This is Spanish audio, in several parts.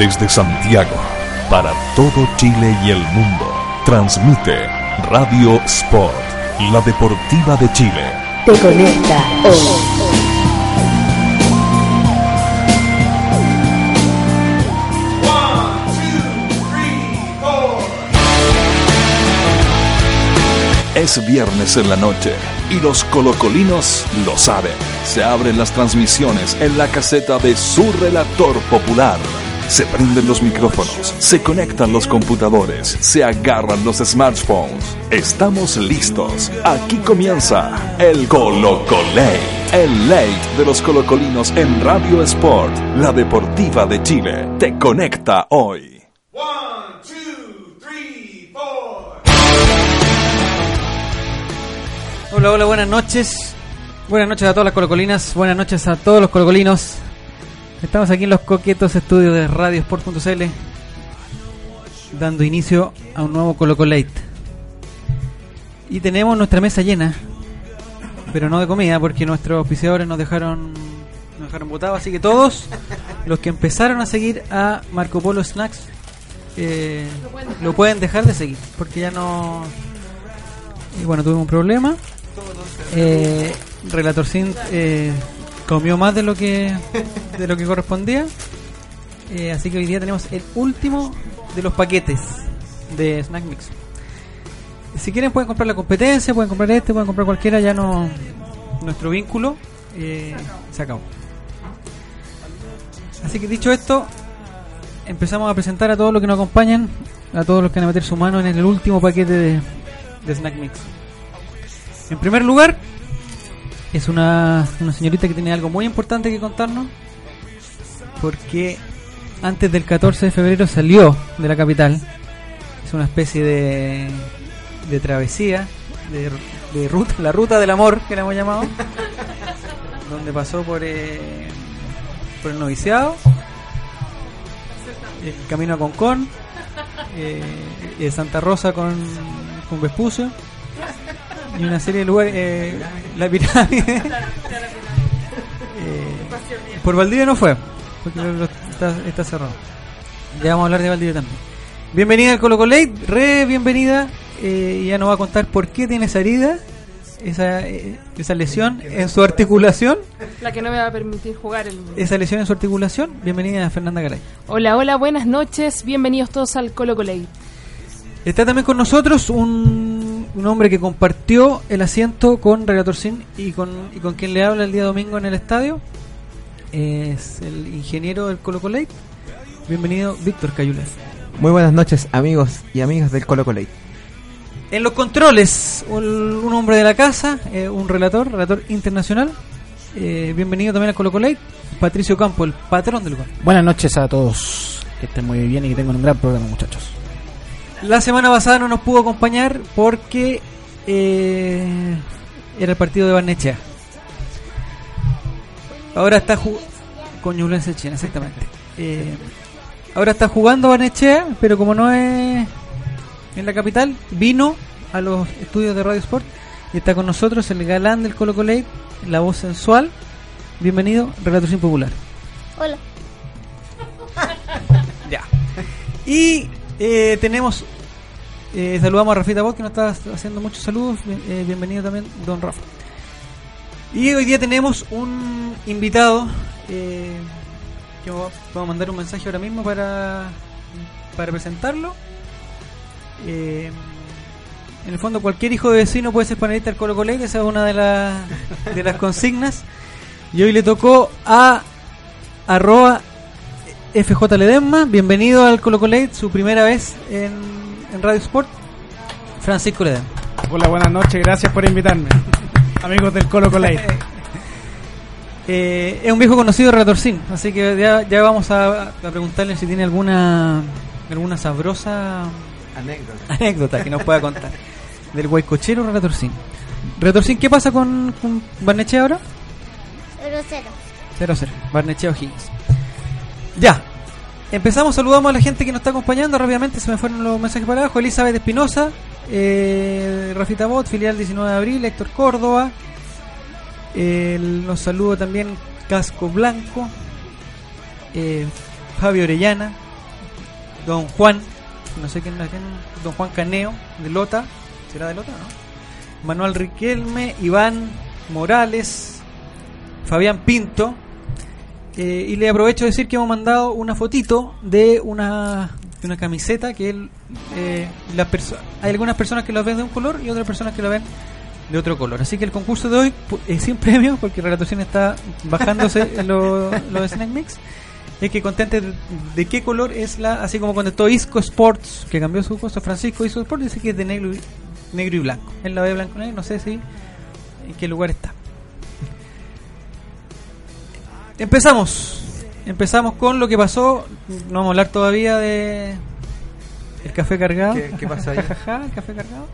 Desde Santiago, para todo Chile y el mundo, transmite Radio Sport, la deportiva de Chile. Te conecta hoy. Es viernes en la noche y los colocolinos lo saben. Se abren las transmisiones en la caseta de su relator popular. Se prenden los micrófonos, se conectan los computadores, se agarran los smartphones. Estamos listos. Aquí comienza el Colocolate, el late de los colocolinos en Radio Sport, la deportiva de Chile. Te conecta hoy. Hola, hola, buenas noches. Buenas noches a todas las colocolinas, buenas noches a todos los colocolinos. Estamos aquí en los coquetos estudios de radiosport.cl dando inicio a un nuevo Colocolate. Y tenemos nuestra mesa llena, pero no de comida porque nuestros auspiciadores nos dejaron nos dejaron botados, así que todos los que empezaron a seguir a Marco Polo Snacks eh, lo pueden dejar de seguir porque ya no y bueno, tuvimos un problema. Eh, comió más de lo que de lo que correspondía. Eh, así que hoy día tenemos el último de los paquetes de Snack Mix. Si quieren pueden comprar la competencia, pueden comprar este, pueden comprar cualquiera, ya no nuestro vínculo eh, se acabó. Así que dicho esto, empezamos a presentar a todos los que nos acompañan, a todos los que van a meter su mano en el último paquete de, de Snack Mix. En primer lugar, es una, una señorita que tiene algo muy importante que contarnos, porque antes del 14 de febrero salió de la capital. Es una especie de, de travesía, de, de ruta, la ruta del amor que la hemos llamado, donde pasó por, eh, por el noviciado, el camino a Concón, eh, Santa Rosa con, con Vespucio y una serie de lugares, eh, la pirámide. Eh, por Valdivia no fue, porque lo- lo- está, está cerrado. Ya vamos a hablar de Valdivia también. Bienvenida al Colo Colate, re bienvenida. Eh, ya nos va a contar por qué tiene esa herida, esa, eh, esa lesión en su articulación. La que no me va a permitir jugar el... Esa lesión en su articulación. Bienvenida Fernanda Garay. Hola, hola, buenas noches. Bienvenidos todos al Colo Colate. Está también con nosotros un, un hombre que compartió el asiento con Relator Sin y con, y con quien le habla el día domingo en el estadio. Es el ingeniero del Colo Colate. Bienvenido, Víctor Cayules. Muy buenas noches, amigos y amigas del Colo Colate. En los controles, un, un hombre de la casa, eh, un relator, relator internacional. Eh, bienvenido también al Colo Colate, Patricio Campo, el patrón del gol. Buenas noches a todos. Que estén muy bien y que tengan un gran programa, muchachos. La semana pasada no nos pudo acompañar porque eh, era el partido de Barnechea. Ahora está jugando con Ñublense China, exactamente. Eh, ahora está jugando Barnechea, pero como no es en la capital, vino a los estudios de Radio Sport y está con nosotros el galán del Colo Colate, la voz sensual. Bienvenido, Relator Sin Popular. Hola. Ya. Y eh, tenemos. eh, saludamos a Rafita Bot que nos está haciendo muchos saludos. Eh, bienvenido también, don Rafa. Y hoy día tenemos un invitado. eh, que vamos a mandar un mensaje ahora mismo para, para presentarlo. Eh, en el fondo, cualquier hijo de vecino puede ser panelista del Colo Colo, esa es una de, las de las consignas. Y hoy le tocó a arroba FJ Ledesma, bienvenido al Colo Colate, su primera vez en, en Radio Sport, Francisco Ledesma. Hola, buenas noches. Gracias por invitarme. Amigos del Colo Colate. Eh, es un viejo conocido de Relatorcín, así que ya, ya vamos a, a preguntarle si tiene alguna alguna sabrosa Anécdota. anécdota que nos pueda contar del guaycochero Relatorcín. Relatorcín, ¿qué pasa con, con Barnechea ahora? 0-0. 0-0, Barnechea O'Higgins. Ya, empezamos, saludamos a la gente que nos está acompañando rápidamente, se me fueron los mensajes para abajo. Elizabeth Espinosa, eh, Rafita Bot, filial 19 de abril, Héctor Córdoba. El- nos saludo también Casco Blanco, eh, Fabio Orellana, don Juan, no sé quién, quién don Juan Caneo, de Lota, será de Lota, ¿no? Manuel Riquelme, Iván Morales, Fabián Pinto, eh, y le aprovecho de decir que hemos mandado una fotito de una, de una camiseta que él, eh, perso- hay algunas personas que la ven de un color y otras personas que la ven de otro color. Así que el concurso de hoy es sin premio porque Relatación está bajándose lo, lo de Snack Mix. Es que contente de, qué color es la, así como contestó Isco Sports, que cambió su costo, Francisco Isco Sports, dice que es de negro y, negro y blanco. Él la ve blanco negro, no sé si en qué lugar está. Empezamos. Empezamos con lo que pasó. No vamos a hablar todavía de el café cargado. ¿Qué- qué pasa ahí? Jajaja, el café cargado.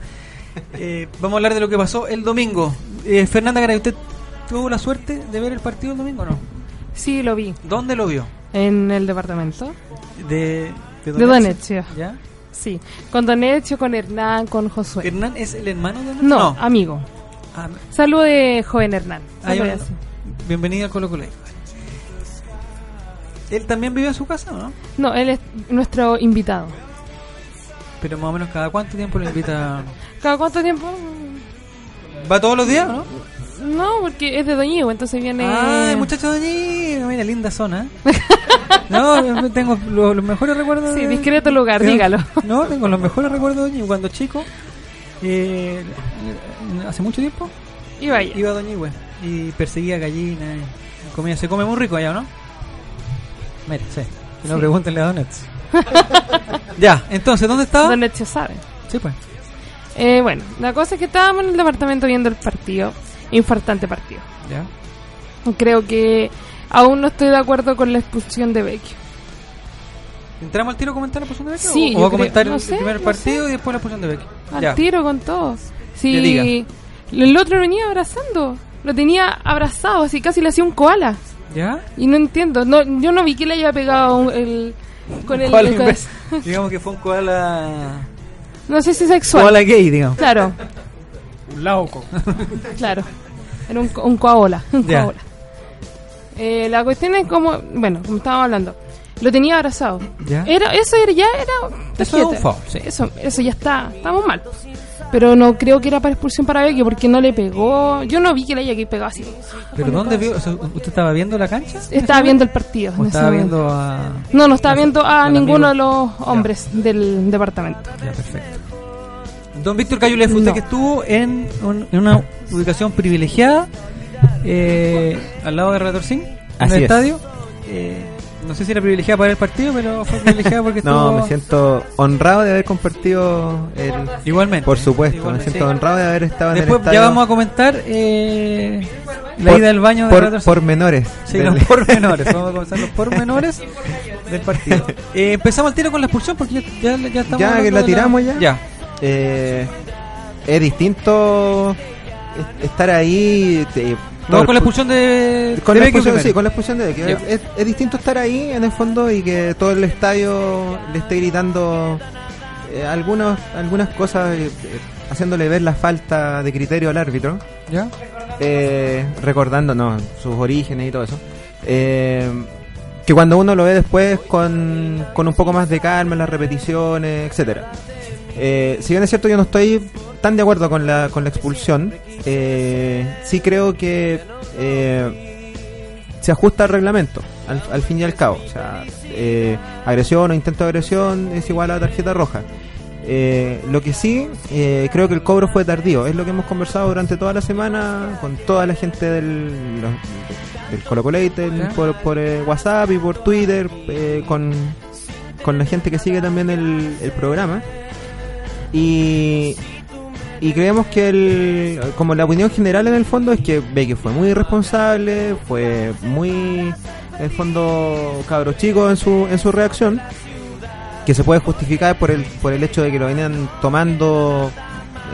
Eh, vamos a hablar de lo que pasó el domingo. Eh, Fernanda Garay, ¿usted tuvo la suerte de ver el partido el domingo o no? Sí, lo vi. ¿Dónde lo vio? En el departamento. De, De Donetsk. ¿Ya? Sí. Con Donetsk, con Hernán, con Josué. ¿Hernán es el hermano de No, amigo. Ah, Saludo de joven Hernán. así. Bienvenido al Colo Colo. ¿Él también vive en su casa o no? No, él es nuestro invitado. Pero más o menos cada cuánto tiempo lo invita. ¿Cada cuánto tiempo? ¿Va todos los días no? No, porque es de Doñigo, entonces viene... Ay, muchacho allí, mira, linda zona. ¿eh? no, tengo lo- los, mejores recuerdos. Sí, de- discreto lugar, Tengo- dígalo. No, tengo los mejores recuerdos de Doñigüe. Cuando chico, eh, hace mucho tiempo, Y vaya. iba a Doñigüe y perseguía gallinas. Comía, se come muy rico allá, ¿o ¿no? Mira, sí. Si no, Sí. pregúntenle a Donuts. ya, entonces, ¿dónde estaba? Donetsk sabe. Sí, pues. Eh, bueno, la cosa es que estábamos en el departamento viendo el partido. Infartante partido. Ya. Creo que aún no estoy de acuerdo con la expulsión de Vecchio. ¿Entramos al tiro a comentar la posición de Becky? Sí, ¿O va a comentar no el sé, primer no partido sé. y después la posición de Becky? Al Ya. tiro con todos. Sí, el otro venía abrazando. Lo tenía abrazado, así casi le hacía un koala. ¿Ya? Y no entiendo. No, yo no vi que le haya pegado un- el, con el. El- digamos que fue un koala. no sé si sexual. Koala gay, digamos. Claro, Un lauco. claro. Era un, un koala. Un koala. Eh, la cuestión es como. Bueno, como estábamos hablando. Lo tenía abrazado. ¿Ya? Era, eso era, ya era. Eso es un sí. Eso, eso ya está. Estamos mal. Pero no creo que era para expulsión para Vecchio porque no le pegó. Yo no vi que le haya pegado así. ¿Pero dónde vio? O sea, ¿Usted estaba viendo la cancha? Estaba viendo el partido. ¿O en ese estaba momento. viendo a.? No, no estaba viendo a ninguno amigo? de los hombres del departamento. Ya, perfecto. Don Víctor Cayulef, usted No. que estuvo en, un- en una ubicación privilegiada, eh, al lado de Relator Sin, en Así el es. estadio. Eh, no sé si era privilegiada para el partido, pero fue privilegiada porque No, estuvo. me siento honrado de haber compartido el... Igualmente. Por supuesto, Igualmente, me siento sí. honrado de haber estado en el estadio. ya vamos a comentar eh, la por- ida al baño de por, Relator Sin. por menores. Sí, Del- los pormenores. Vamos a comenzar los pormenores del partido. Eh, empezamos al tiro con la expulsión porque ya, ya, ya estamos. Ya, que la tiramos ya. Ya. Eh, es distinto estar ahí... Vamos con la pu- expulsión de. Con de la expulsión, sí, con la expulsión de. Es, distinto estar ahí en el fondo y que todo el estadio le esté gritando eh, algunos, algunas cosas, eh, eh, haciéndole ver la falta de criterio al árbitro, ¿Ya? recordando no, sus orígenes y todo eso. Eh, que cuando uno lo ve después con, con un poco más de calma en las repeticiones, etcétera. Eh, si bien es cierto yo no estoy tan de acuerdo con la, con la expulsión, eh, sí creo que eh, se ajusta al reglamento, al, al fin y al cabo. O sea, eh, agresión o intento de agresión es igual a tarjeta roja. Eh, lo que sí, creo que el cobro fue tardío. Es lo que hemos conversado durante toda la semana con toda la gente del, los- del Colo Ya. por, por WhatsApp y por Twitter, con, con la gente que sigue también el, el programa. Y, y creemos que el, como la opinión general en el fondo es que que fue muy irresponsable, fue muy en el fondo cabro chico en su, en su reacción, que se puede justificar por el, por el hecho de que lo venían tomando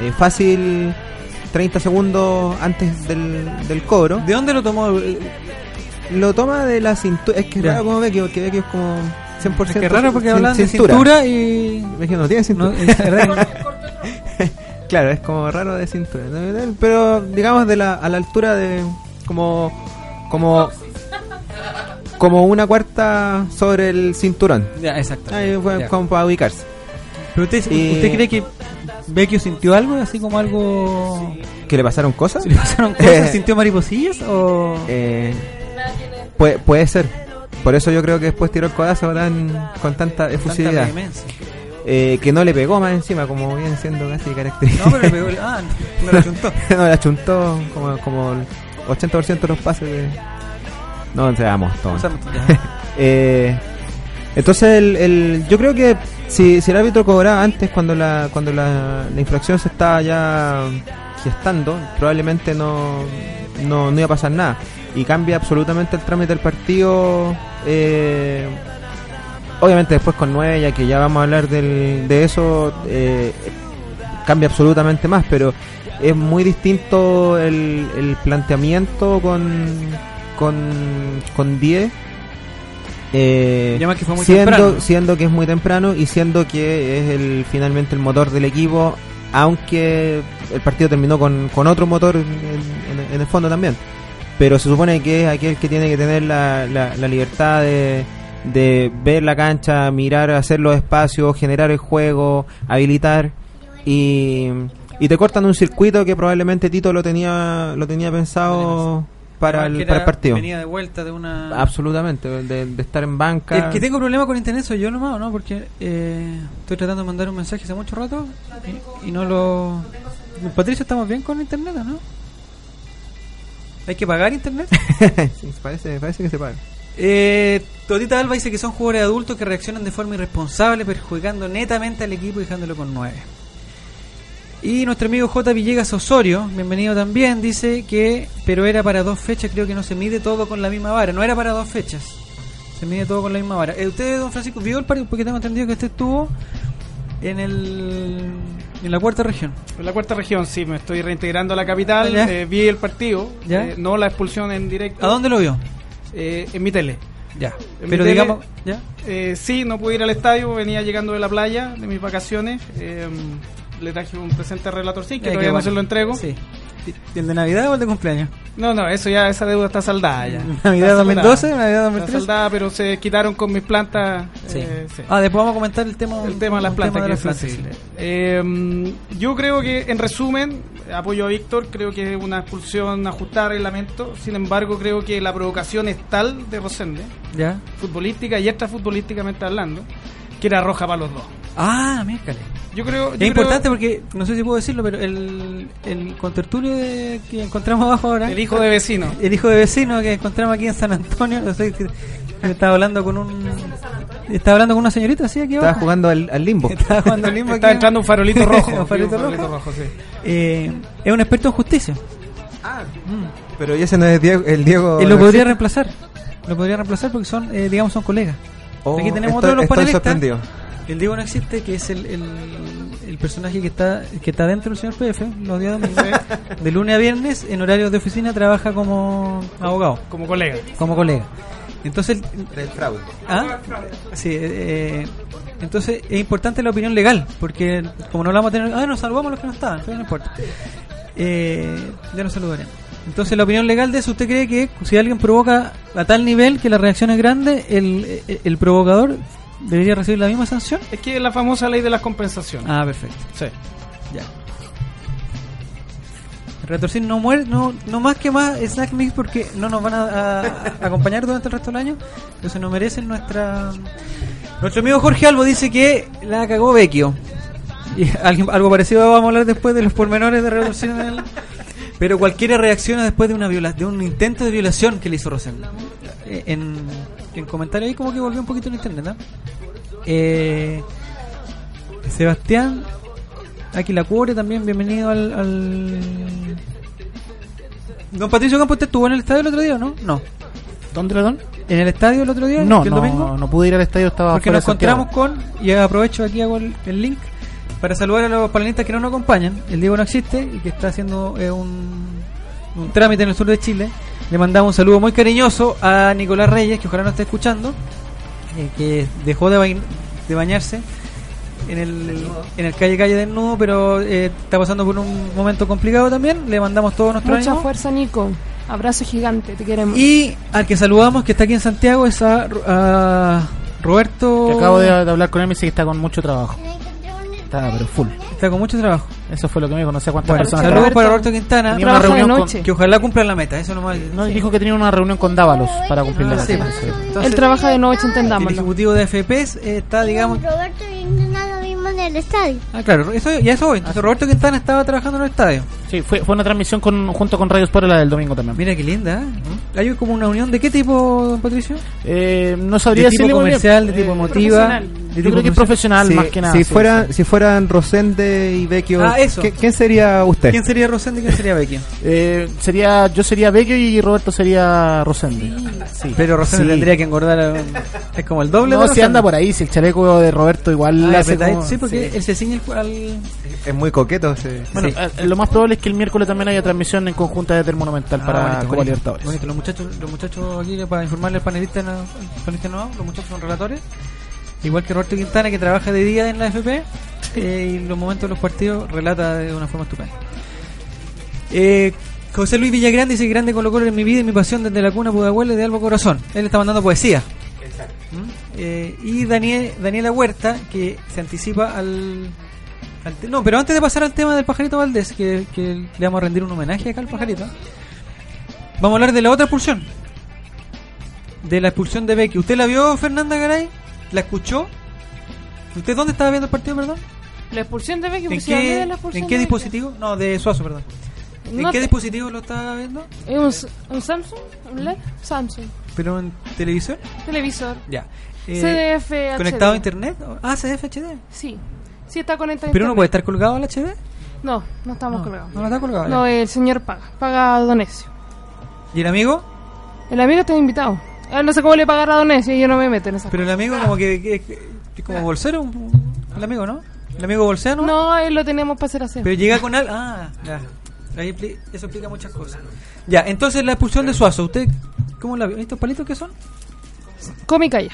eh, fácil 30 segundos antes del, del cobro. ¿De dónde lo tomó? Lo toma de la cintura, es que es como que, porque que es como 100% Es que es raro porque hablan de cintura y. Ve que no tiene cintura. No, es. Claro, es como raro de cintura. Pero digamos de la, a la altura de como como como una cuarta sobre el cinturón. Ya, exacto. Ahí fue Ya. como para ubicarse. Pero usted, Y- ¿usted cree que Vecchio sintió algo, así como algo... ¿Que le pasaron cosas? ¿Se le pasaron cosas? ¿Sintió mariposillas o...? Eh, puede, puede ser. Por eso yo creo que después tiró el codazo tan, con tanta efusividad. Eh, que no le pegó más encima, como viene siendo casi característico. No, pero le pegó... Ah, no le chuntó. no, la chuntó como, como el 80% de los pases de... No, O todos. Eh, entonces, el, el- yo creo que si, si el árbitro cobraba antes, cuando la cuando la, la infracción se estaba ya gestando, probablemente no, no, no iba a pasar nada. Y cambia absolutamente el trámite del partido. eh, obviamente, después con 9, ya que ya vamos a hablar del, de eso, eh, cambia absolutamente más, pero es muy distinto el, el planteamiento con, con, con 10. Eh, que fue muy siendo, temprano. siendo que es muy temprano y siendo que es el finalmente el motor del equipo, aunque el partido terminó con, con otro motor en, en- en el fondo también. Pero se supone que es aquel que tiene que tener la, la, la libertad de, de ver la cancha, mirar, hacer los espacios, generar el juego, habilitar y, y te cortan un circuito que probablemente Tito lo tenía lo tenía pensado para el, para el partido. Venía de vuelta de una... Absolutamente, de, de estar en banca. El que tengo problema con internet soy yo nomás, ¿no? Porque eh, estoy tratando de mandar un mensaje hace mucho rato y, y no lo... Patricio, ¿estamos bien con internet o no? ¿Hay que pagar internet? Sí, parece, parece que se paga. Eh, Totita Alba dice que son jugadores adultos que reaccionan de forma irresponsable, perjudicando netamente al equipo y dejándolo con 9. Y nuestro amigo J. Villegas Osorio, bienvenido también, dice que, pero era para dos fechas, creo que no se mide todo con la misma vara, no era para dos fechas, se mide todo con la misma vara. Eh, ¿Usted, don Francisco, vio el partido? Porque tengo entendido que usted estuvo en el en la cuarta región. En la cuarta región, sí, me estoy reintegrando a la capital. Ya. eh, vi el partido, Ya. eh, no la expulsión en directo. ¿A dónde lo vio? Eh, en mi tele. Ya. En Pero tele- digamos, ¿ya? Eh, sí, no pude ir al estadio, venía llegando de la playa, de mis vacaciones. Le traje un presente al relator, sí, que todavía no bueno. se lo entrego. Sí. ¿El de Navidad o el de cumpleaños? No, no, eso ya, esa deuda está saldada ya. ¿Navidad Está 2012? saldada. ¿Navidad Está 2013? saldada, pero se quitaron con mis plantas. Sí. eh, sí. Ah, después vamos a comentar el tema, el tema de las plantas de que es sensible. Eh, yo creo que, en resumen, apoyo a Víctor, creo que es una expulsión ajustada a reglamento. Sin embargo, creo que la provocación es tal de Rosende, ¿Ya? futbolística y extrafutbolísticamente hablando, que era roja para los dos. Ah, miércoles. Yo creo. yo Es creo- importante porque, no sé si puedo decirlo, pero el, el contertulio de- que encontramos abajo ahora, El hijo de vecino. el hijo de vecino que encontramos aquí en San Antonio, no sé, estaba hablando con un... Estaba hablando con una señorita, ¿sí? Aquí Estaba abajo. jugando al, al limbo. Estaba jugando al limbo Está aquí. entrando un farolito rojo. Un farolito rojo. sí. Eh, es un experto en justicia. Pero ese no es Diego, el Diego. Él lo podría reemplazar. Lo podría reemplazar porque son, eh, digamos, son colegas. Oh, Aquí tenemos estoy- otro de los estoy panelistas. sorprendido. El Diego no existe, que es el, el, el personaje que está que está dentro del señor PF, los días domingos. de lunes a viernes, en horarios de oficina, trabaja como abogado, Como colega. como colega. Entonces, el- Del fraude. ¿ah? Sí, eh, entonces es importante la opinión legal, porque como no la vamos a tener, ah, nos saludamos los que no estaban, pero no importa. Eh, ya nos saludaremos. Entonces, la opinión legal de eso, ¿usted cree que si alguien provoca a tal nivel que la reacción es grande, el, el, el provocador debería recibir la misma sanción? Es que es la famosa ley de las compensaciones. Ah, perfecto. Sí. Ya. El Retorcín no muere, no, no más que más Snack Mix porque no nos van a, a- a acompañar durante el resto del año. Entonces no merecen nuestra. Nuestro amigo Jorge Albo dice que la cagó Vecchio. Y alguien- algo parecido vamos a hablar después de los pormenores de en el- Pero cualquiera reacciona después de una viola, de un intento de violación que le hizo Rosendo. Eh, En, en comentario ahí como que volvió un poquito en internet, ¿no? Eh, Sebastián Aquilacuore también, bienvenido al, al... Don Patricio Campos, ¿usted estuvo en el estadio el otro día o no? No. ¿Dónde, perdón? ¿En el estadio el otro día? No, el no, domingo? no pude ir al estadio, estaba Porque nos encontramos con, y aprovecho aquí hago el, el link, para saludar a los panelistas que no nos acompañan. El Diego no existe y que está haciendo eh, un, un trámite en el sur de Chile. Le mandamos un saludo muy cariñoso a Nicolás Reyes, que ojalá nos esté escuchando, eh, que dejó de, bañ- de bañarse en el, en el calle calle del nudo, pero eh, está pasando por un momento complicado también. Le mandamos todo nuestro Mucha ánimo. fuerza, Nico. Abrazo gigante, te queremos. Y al que saludamos, que está aquí en Santiago, es a, a Roberto. Que acabo de, de hablar con él y me dice que está con mucho trabajo. Está, pero full. Está con mucho trabajo. Eso fue lo que me dijo. No sé cuántas Bueno, personas. saludos para Roberto Quintana. Una reunión con-. Que ojalá cumpla la meta, eso nomás. No, dijo que tenía una reunión con Dávalos para cumplir la Ah, sí, meta. Sí. entonces, Él trabaja de noche, El entendámoslo. ejecutivo de FPS eh, está, digamos. En el estadio. Ah, claro, eso, ya eso voy. Entonces, Roberto Quintana estaba trabajando en el estadio. Sí, fue, fue una transmisión con, junto con Radio Sport la del domingo también. Mira qué linda, ¿eh? ¿Hay como una unión de qué tipo, don Patricio? Eh, no sabría ¿De tipo decirle muy bien. comercial, de Eh, tipo emotiva? Yo tipo creo que es profesional Si, más que nada. si, sí, fuera, sí. si fueran Rosende y Vecchio, Ah, eso. ¿qué- ¿quién sería usted? ¿Quién sería Rosende y quién sería Vecchio? Eh, sería, yo sería Vecchio y Roberto sería Rosende. Sí. Pero Rosende Sí. tendría que engordar. a- Es como el doble No, de si anda por ahí, si el chaleco de Roberto igual Ah, le hace como- Sí, porque sí. él se ciñe el- al. Es muy coqueto. sí. Bueno, Sí. eh, lo más probable es que el miércoles también haya transmisión en conjunta de Monumental Ah, para bonito, Copa. Libertadores. Bonito. Los muchachos, los muchachos aquí, para informarle al panelista, al panelista nuevo, los muchachos son relatores. Igual que Roberto Quintana, que trabaja de día en la FP, eh, y los momentos de los partidos relata de una forma estupenda. Eh, José Luis Villagrán dice: Grande Colo Colo en mi vida y mi pasión desde la cuna Pudahuel de Albo Corazón. Él está mandando poesía. ¿Mm? Eh, y Daniel, Daniela Huerta, que se anticipa al, No, pero antes de pasar al tema del pajarito Valdés, que, que le vamos a rendir un homenaje acá al pajarito, vamos a hablar de la otra expulsión. De la expulsión de Becky. ¿Usted la vio, Fernanda Garay? ¿La escuchó? ¿Usted dónde estaba viendo el partido, perdón? La expulsión de Vecchio, ¿En pues, qué, de la expulsión ¿en qué de Vecchio. dispositivo? No, de Suazo, perdón. ¿En No qué te- dispositivo lo estaba viendo? ¿Es un, un Samsung? ¿Un LED? Samsung. ¿Pero en televisor? Televisor. Ya. Eh, CDF HD. ¿Conectado a internet? Ah, CDF HD. Sí. Sí está conectado a ¿Pero no puede estar colgado al HD? No, no estamos No, colgados. no, está colgado. No, el señor paga. Paga a Donesio. ¿Y el amigo? El amigo está invitado. Él no sé cómo le pagará a Donesio y yo no me meto en esa Pero el amigo como que, que- que- como bolsero, un- el amigo, ¿no? El amigo bolseano. No, él lo tenemos para hacer así. Pero llega con al... Ah, ya. Ahí eso explica muchas cosas. Ya, entonces la expulsión de Suazo, ¿usted cómo la vio? ¿Estos palitos qué son? Come y calla.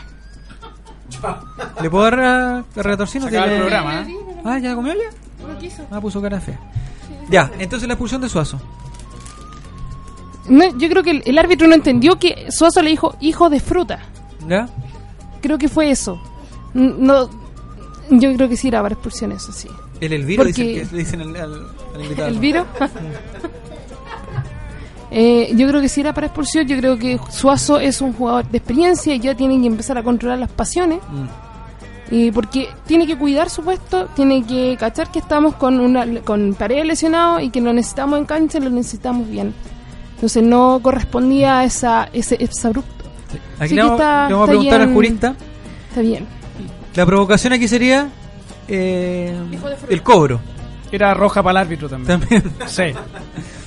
¿Le puedo dar a, a Retorcino? Se acaba el programa, ¿eh? Ah, ¿ya comió ya? Ah, puso cara fea. Ya, entonces la expulsión de Suazo. No, yo creo que el, el árbitro no entendió que Suazo le dijo hijo de fruta. ¿Ya? Creo que fue eso. No, yo creo que sí era para expulsión eso, sí. El Elviro Porque- dice que le dicen al, al, al invitado. ¿El viro? Eh, yo creo que si era para expulsión, yo creo que Suazo es un jugador de experiencia y ya tiene que empezar a controlar las pasiones. Mm. Y porque tiene que cuidar su puesto, tiene que cachar que estamos con una con paredes lesionados y que lo necesitamos en cancha y lo necesitamos bien. Entonces no correspondía a esa, ese exabrupto. Aquí le vamos, está- le vamos a está preguntar al bien. jurista. Está bien. La provocación aquí sería eh, el cobro. Era roja para el árbitro también. También. Sí.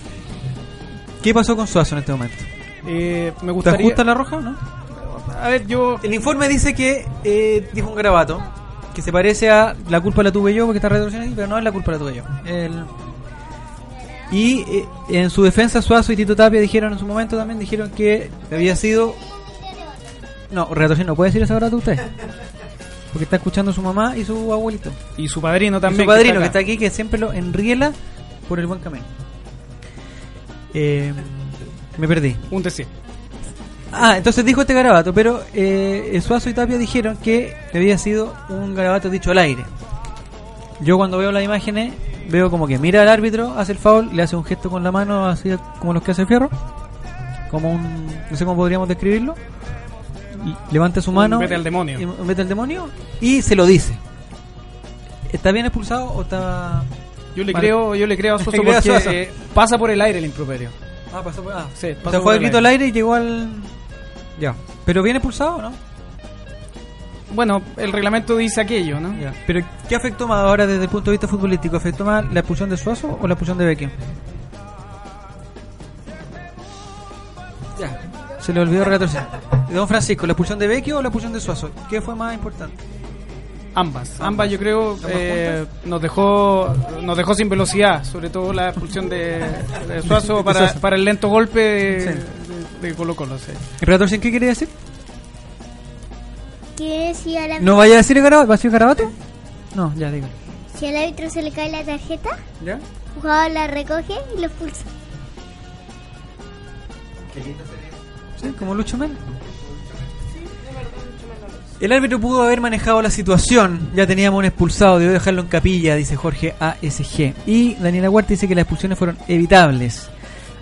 ¿Qué pasó con Suazo en este momento? Eh, me ¿Está gustaría... justa la roja o no? A ver, yo... El informe dice que eh, dijo un garabato que se parece a la culpa la tuve yo porque está ahí, pero no es la culpa la tuve yo. El- y eh, en su defensa Suazo y Tito Tapia dijeron en su momento también dijeron que había sido no, retorsión no puede decir esa verdad usted. Porque está escuchando a su mamá y su abuelito. Y su padrino Y también. su padrino que acá. está aquí que siempre lo enriela por el buen camino. Eh, me perdí. Un decir. Ah, entonces dijo este garabato, pero eh, Suazo y Tapia dijeron que había sido un garabato dicho al aire. Yo cuando veo las imágenes veo como que mira al árbitro, hace el foul, le hace un gesto con la mano así como los que hace Fierro, como un, no sé cómo podríamos describirlo, levanta su mano, vete al demonio. y- vete al demonio y se lo dice. ¿Está bien expulsado o está? Yo le creo, yo le creo a Soso Le creo a porque Suazo. eh, pasa por el aire el improperio. Ah, pasó por, ah, Sí, o pasó sea, por fue el grito aire. al aire y llegó al. Ya. ¿Pero bien expulsado o no? Bueno, el reglamento dice aquello, ¿no? Ya. Pero ¿qué afectó más ahora desde el punto de vista futbolístico? ¿Afectó más la expulsión de Suazo o la expulsión de Vecchio? Ya. Se le olvidó retorcer. Don Francisco, ¿la expulsión de Vecchio o la expulsión de Suazo? ¿Qué fue más importante? Ambas, ambas yo creo eh, nos dejó nos dejó sin velocidad, sobre todo la expulsión de, de Suazo para, para el lento golpe de, Sí. de- de Colo Colo. sí. ¿Retorcer qué quería decir? ¿Quiere si al, árbitro- ¿No vaya a decir garabato? ¿Va a decir garabato? No, ya digo. si al árbitro se le cae la tarjeta, ¿Ya? el jugador la recoge y lo expulsa. Sí, como Lucho. El árbitro pudo haber manejado la situación. Ya teníamos un expulsado, debió dejarlo en capilla, dice Jorge ASG. Y Daniela Huerta dice que las expulsiones fueron evitables.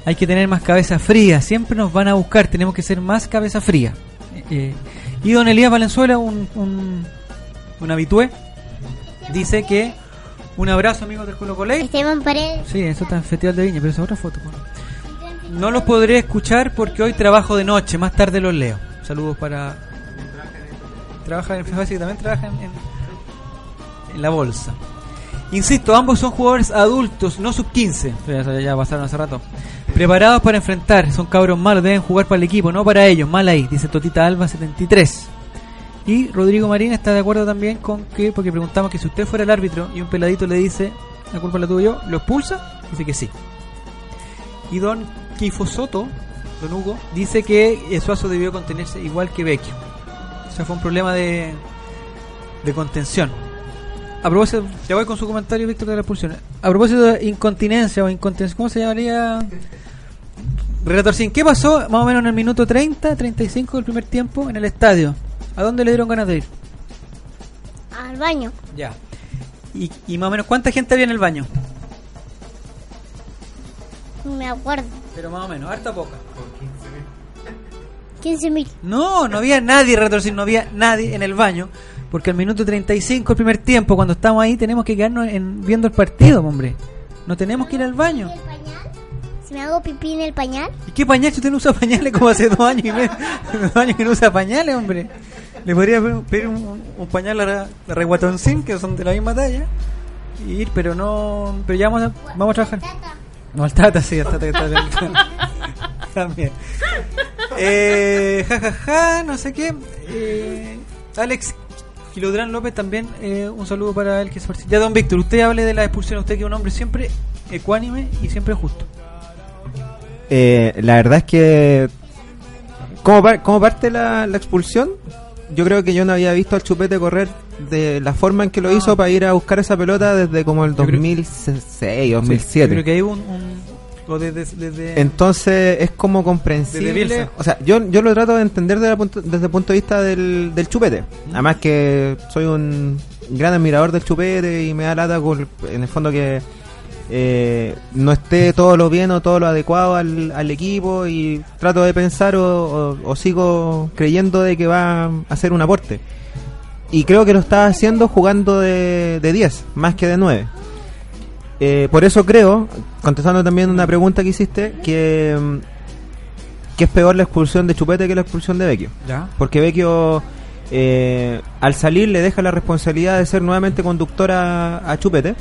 Hay que tener más cabeza fría. Siempre nos van a buscar. Tenemos que ser más cabeza fría. Eh, eh, y don Elías Valenzuela, un, un, un habitué, dice que un abrazo, amigos del Colo Colo. Esteban Paredes. Sí, eso está en Festival de Viña, pero esa es otra foto. bueno. No los podré escuchar porque hoy trabajo de noche, más tarde los leo. Saludos para... Trabaja en FFC, también trabaja en, en- en la bolsa. Insisto, ambos son jugadores adultos, no sub 15. Ya, pasaron hace rato. Preparados para enfrentar, son cabros malos, deben jugar para el equipo, no para ellos. Mal ahí, dice Totita Alba 73. Y Rodrigo Marín está de acuerdo también con que, porque preguntamos que si usted fuera el árbitro y un peladito le dice, la culpa la tuve yo, ¿lo expulsa? Dice que sí. Y don Kifo Soto, don Hugo, dice que Suazo debió contenerse igual que Vecchio. Sea, fue un problema de, de contención. A propósito, ya voy con su comentario, Víctor, de la expulsión. A propósito de incontinencia o incontinencia, ¿cómo se llamaría? Relator Sin, ¿qué pasó más o menos en el minuto 30, 35 del primer tiempo en el estadio? ¿A dónde le dieron ganas de ir? Al baño. Ya. ¿Y, y más o menos cuánta gente había en el baño? Me acuerdo. Pero más o menos, harta poca. 15 mil. No, no había nadie, retorcir, no había nadie en el baño. Porque al minuto 35, el primer tiempo, cuando estamos ahí, tenemos que quedarnos en, viendo el partido, hombre. No tenemos que ir al baño. ¿El pañal? Si me hago pipí en el pañal. ¿Y qué pañal? Si usted no usa pañales como hace dos años y medio. dos años que no usa pañales, hombre. Le podría pe- pedir un, un pañal a Reguatoncín, que son de la misma talla. Y ir, pero no. Pero ya vamos a, vamos a trabajar. No, al Tata, sí, al Tata que está También. Eh, ja, ja, ja, no sé qué. Eh, Alex Kilodrán López también, eh, un saludo para él que se participa. Ya, don Víctor, usted hable de la expulsión. Usted que es un hombre siempre ecuánime y siempre justo. Eh, la verdad es que como, par- como parte la, la expulsión, yo creo que yo no había visto al Chupete correr de la forma en que lo No. hizo para ir a buscar esa pelota desde como el Yo creo- 2006, Yo 2007. creo que hay un. un o desde. desde- Entonces es como comprensible. O sea, yo, yo lo trato de entender desde, punto- desde el punto de vista del, del chupete. Además que soy un gran admirador del chupete y me da lata con- en el fondo que eh, no esté todo lo bien o todo lo adecuado al, al equipo y trato de pensar o, o- o sigo creyendo de que va a hacer un aporte. Y creo que lo está haciendo jugando de, de 10, más que de 9. Eh, por eso creo, contestando también una pregunta que hiciste, que, mm, que es peor la expulsión de Chupete que la expulsión de Vecchio. Ya. Porque Vecchio, eh, al salir, le deja la responsabilidad de ser nuevamente conductor a, a Chupete.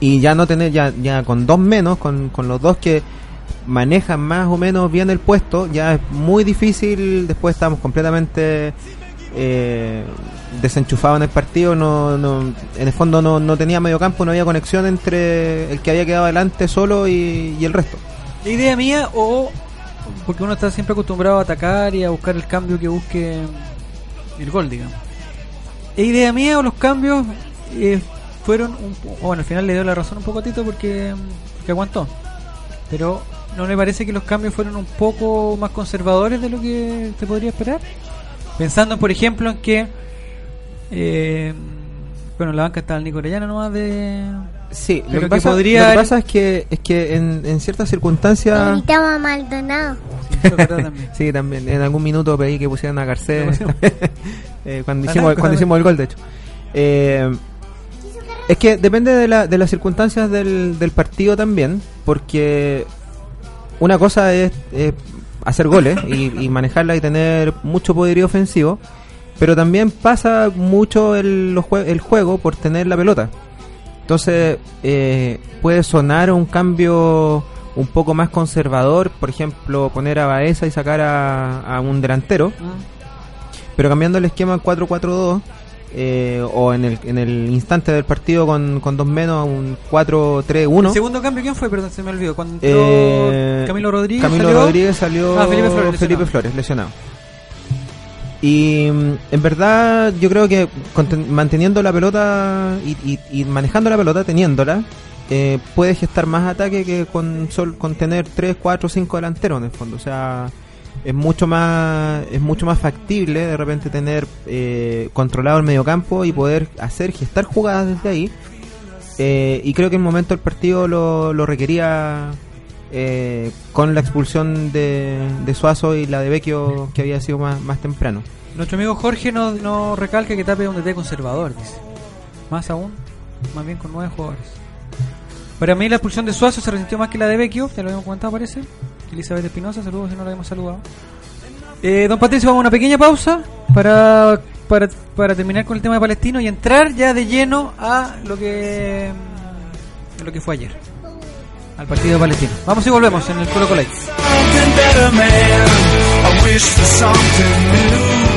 Y ya no tener, ya, ya con dos menos, con, con los dos que manejan más o menos bien el puesto, ya es muy difícil. Después estamos completamente eh, desenchufados en el partido. No, no, en el fondo no, no tenía medio campo, no había conexión entre el que había quedado adelante solo y, el resto. ¿Idea mía o.? Porque uno está siempre acostumbrado a atacar y a buscar el cambio que busque el gol, digamos. ¿Es idea mía o los cambios eh, fueron. Un, po- bueno, al final le dio la razón un poco a Tito porque, aguantó. Pero ¿no le parece que los cambios fueron un poco más conservadores de lo que se podría esperar? Pensando, por ejemplo, en que. eh, bueno, en la banca está el Nico Orellana nomás de. Sí, lo que, que pasa, podría lo que pasa es que es que en, en ciertas circunstancias Gritaba a Maldonado. Sí, también. sí también en algún minuto pedí que pusieran a Garcés eh, cuando hicimos cuando hicimos el gol de hecho Eh, es que depende de, la, de las circunstancias del, del partido también porque una cosa es, es hacer goles y, y manejarla y tener mucho poderío ofensivo pero también pasa mucho el, el juego por tener la pelota. Entonces, eh, puede sonar un cambio un poco más conservador, por ejemplo, poner a Baeza y sacar a, a un delantero, pero cambiando el esquema 4-4-2, eh, o en el, en el instante del partido con, con dos menos un ¿El 4-3-1. segundo cambio quién fue? Perdón, se me olvidó. Cuando entró Eh, Camilo Rodríguez. Camilo salió- Rodríguez salió Ah, Felipe Flores, Felipe lesionado. Flores, lesionado. Y mm, en verdad yo creo que manteniendo la pelota y, y- y manejando la pelota, teniéndola, eh, puede gestar más ataque que con, sol, con tener 3, 4, 5 delanteros en el fondo. O sea, es mucho más es mucho más factible de repente tener eh, controlado el mediocampo y poder hacer gestar jugadas desde ahí. Eh, y creo que en el momento del partido lo, lo requería eh, con la expulsión de, de Suazo y la de Vecchio que había sido más, más temprano. Nuestro amigo Jorge nos no recalca que Tapia es un DT conservador, dice. Más aún, más bien con nueve jugadores. Para mí la expulsión de Suazo se resintió más que la de Vecchio, te lo habíamos comentado parece. Elizabeth Espinosa, saludos si no la habíamos saludado. Eh, don Patricio, vamos a una pequeña pausa para, para, terminar con el tema de Palestino y entrar ya de lleno a lo que, a lo que fue ayer. Al partido de Palestino. Vamos y volvemos en el Colo Colo.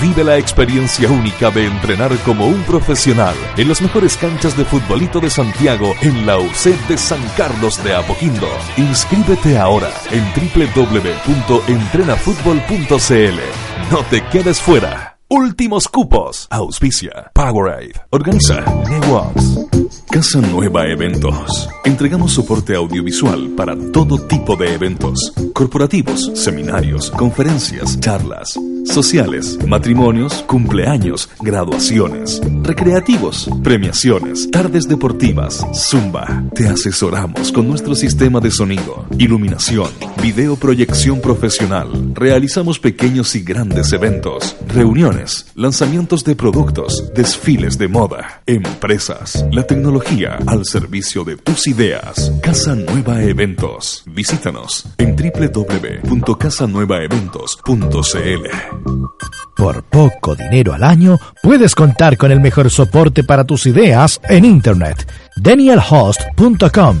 Vive la experiencia única de entrenar como un profesional en las mejores canchas de futbolito de Santiago en la UCED de San Carlos de Apoquindo. Inscríbete ahora en www.entrenafutbol.cl. No te quedes fuera. Últimos cupos. Auspicia. Powerade. Organiza. Networks. Casa Nueva Eventos. Entregamos soporte audiovisual para todo tipo de eventos. Corporativos, seminarios, conferencias, charlas, sociales, matrimonios, cumpleaños, graduaciones, recreativos, premiaciones, tardes deportivas, zumba. Te asesoramos con nuestro sistema de sonido, iluminación, video proyección profesional. Realizamos pequeños y grandes eventos, reuniones, lanzamientos de productos, desfiles de moda, empresas, la tecnología al servicio de tus ideas. Casa Nueva Eventos. Visítanos en www.casanuevaeventos.cl. Por poco dinero al año, puedes contar con el mejor soporte para tus ideas en Internet. DanielHost.com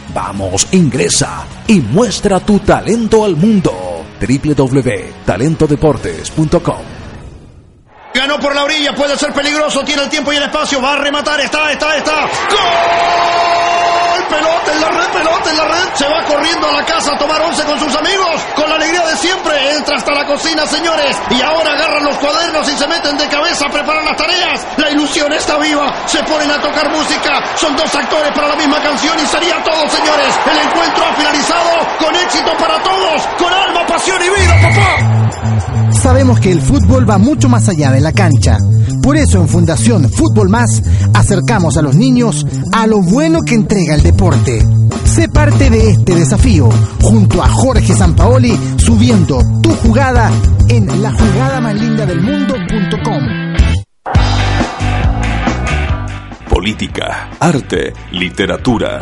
Vamos, ingresa y muestra tu talento al mundo. www.talentodeportes.com Ganó por la orilla, puede ser peligroso, tiene el tiempo y el espacio, va a rematar, está, está, está. ¡Gol! pelota en la red, pelota en la red. Se va corriendo a la casa a tomar once con sus amigos. Con la alegría de siempre. Entra hasta la cocina, señores. Y ahora agarran los cuadernos y se meten de cabeza a preparar las tareas. La ilusión está viva. Se ponen a tocar música. Son dos actores para la misma canción y sería todo, señores. El encuentro ha finalizado con éxito para todos. Con alma, pasión y vida, papá. Sabemos que el fútbol va mucho más allá de la cancha. Por eso en Fundación Fútbol Más acercamos a los niños a lo bueno que entrega el deporte. Sé parte de este desafío junto a Jorge Sampaoli subiendo tu jugada en la jugada más linda del mundo.com. Política, arte, literatura,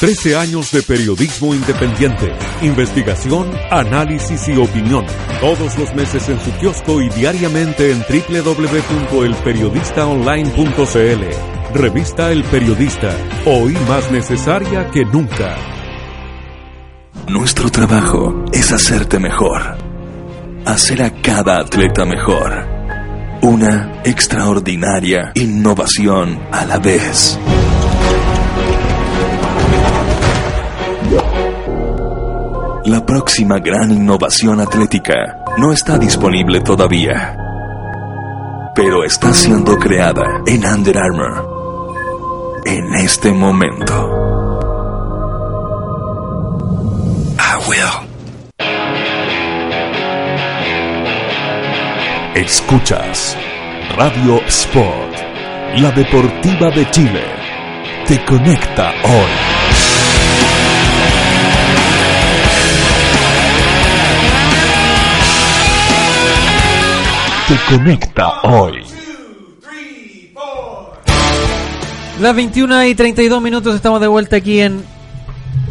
13 años de periodismo independiente, investigación, análisis y opinión. Todos los meses en su kiosco y diariamente en www.elperiodistaonline.cl. Revista El Periodista, hoy más necesaria que nunca. Nuestro trabajo es hacerte mejor. Hacer a cada atleta mejor. Una extraordinaria innovación a la vez. La próxima gran innovación atlética no está disponible todavía, pero está siendo creada en Under Armour en este momento. I will. Escuchas Radio Sport, la deportiva de Chile. Te conecta hoy. Te conecta hoy. Las 21 y 32 minutos estamos de vuelta aquí en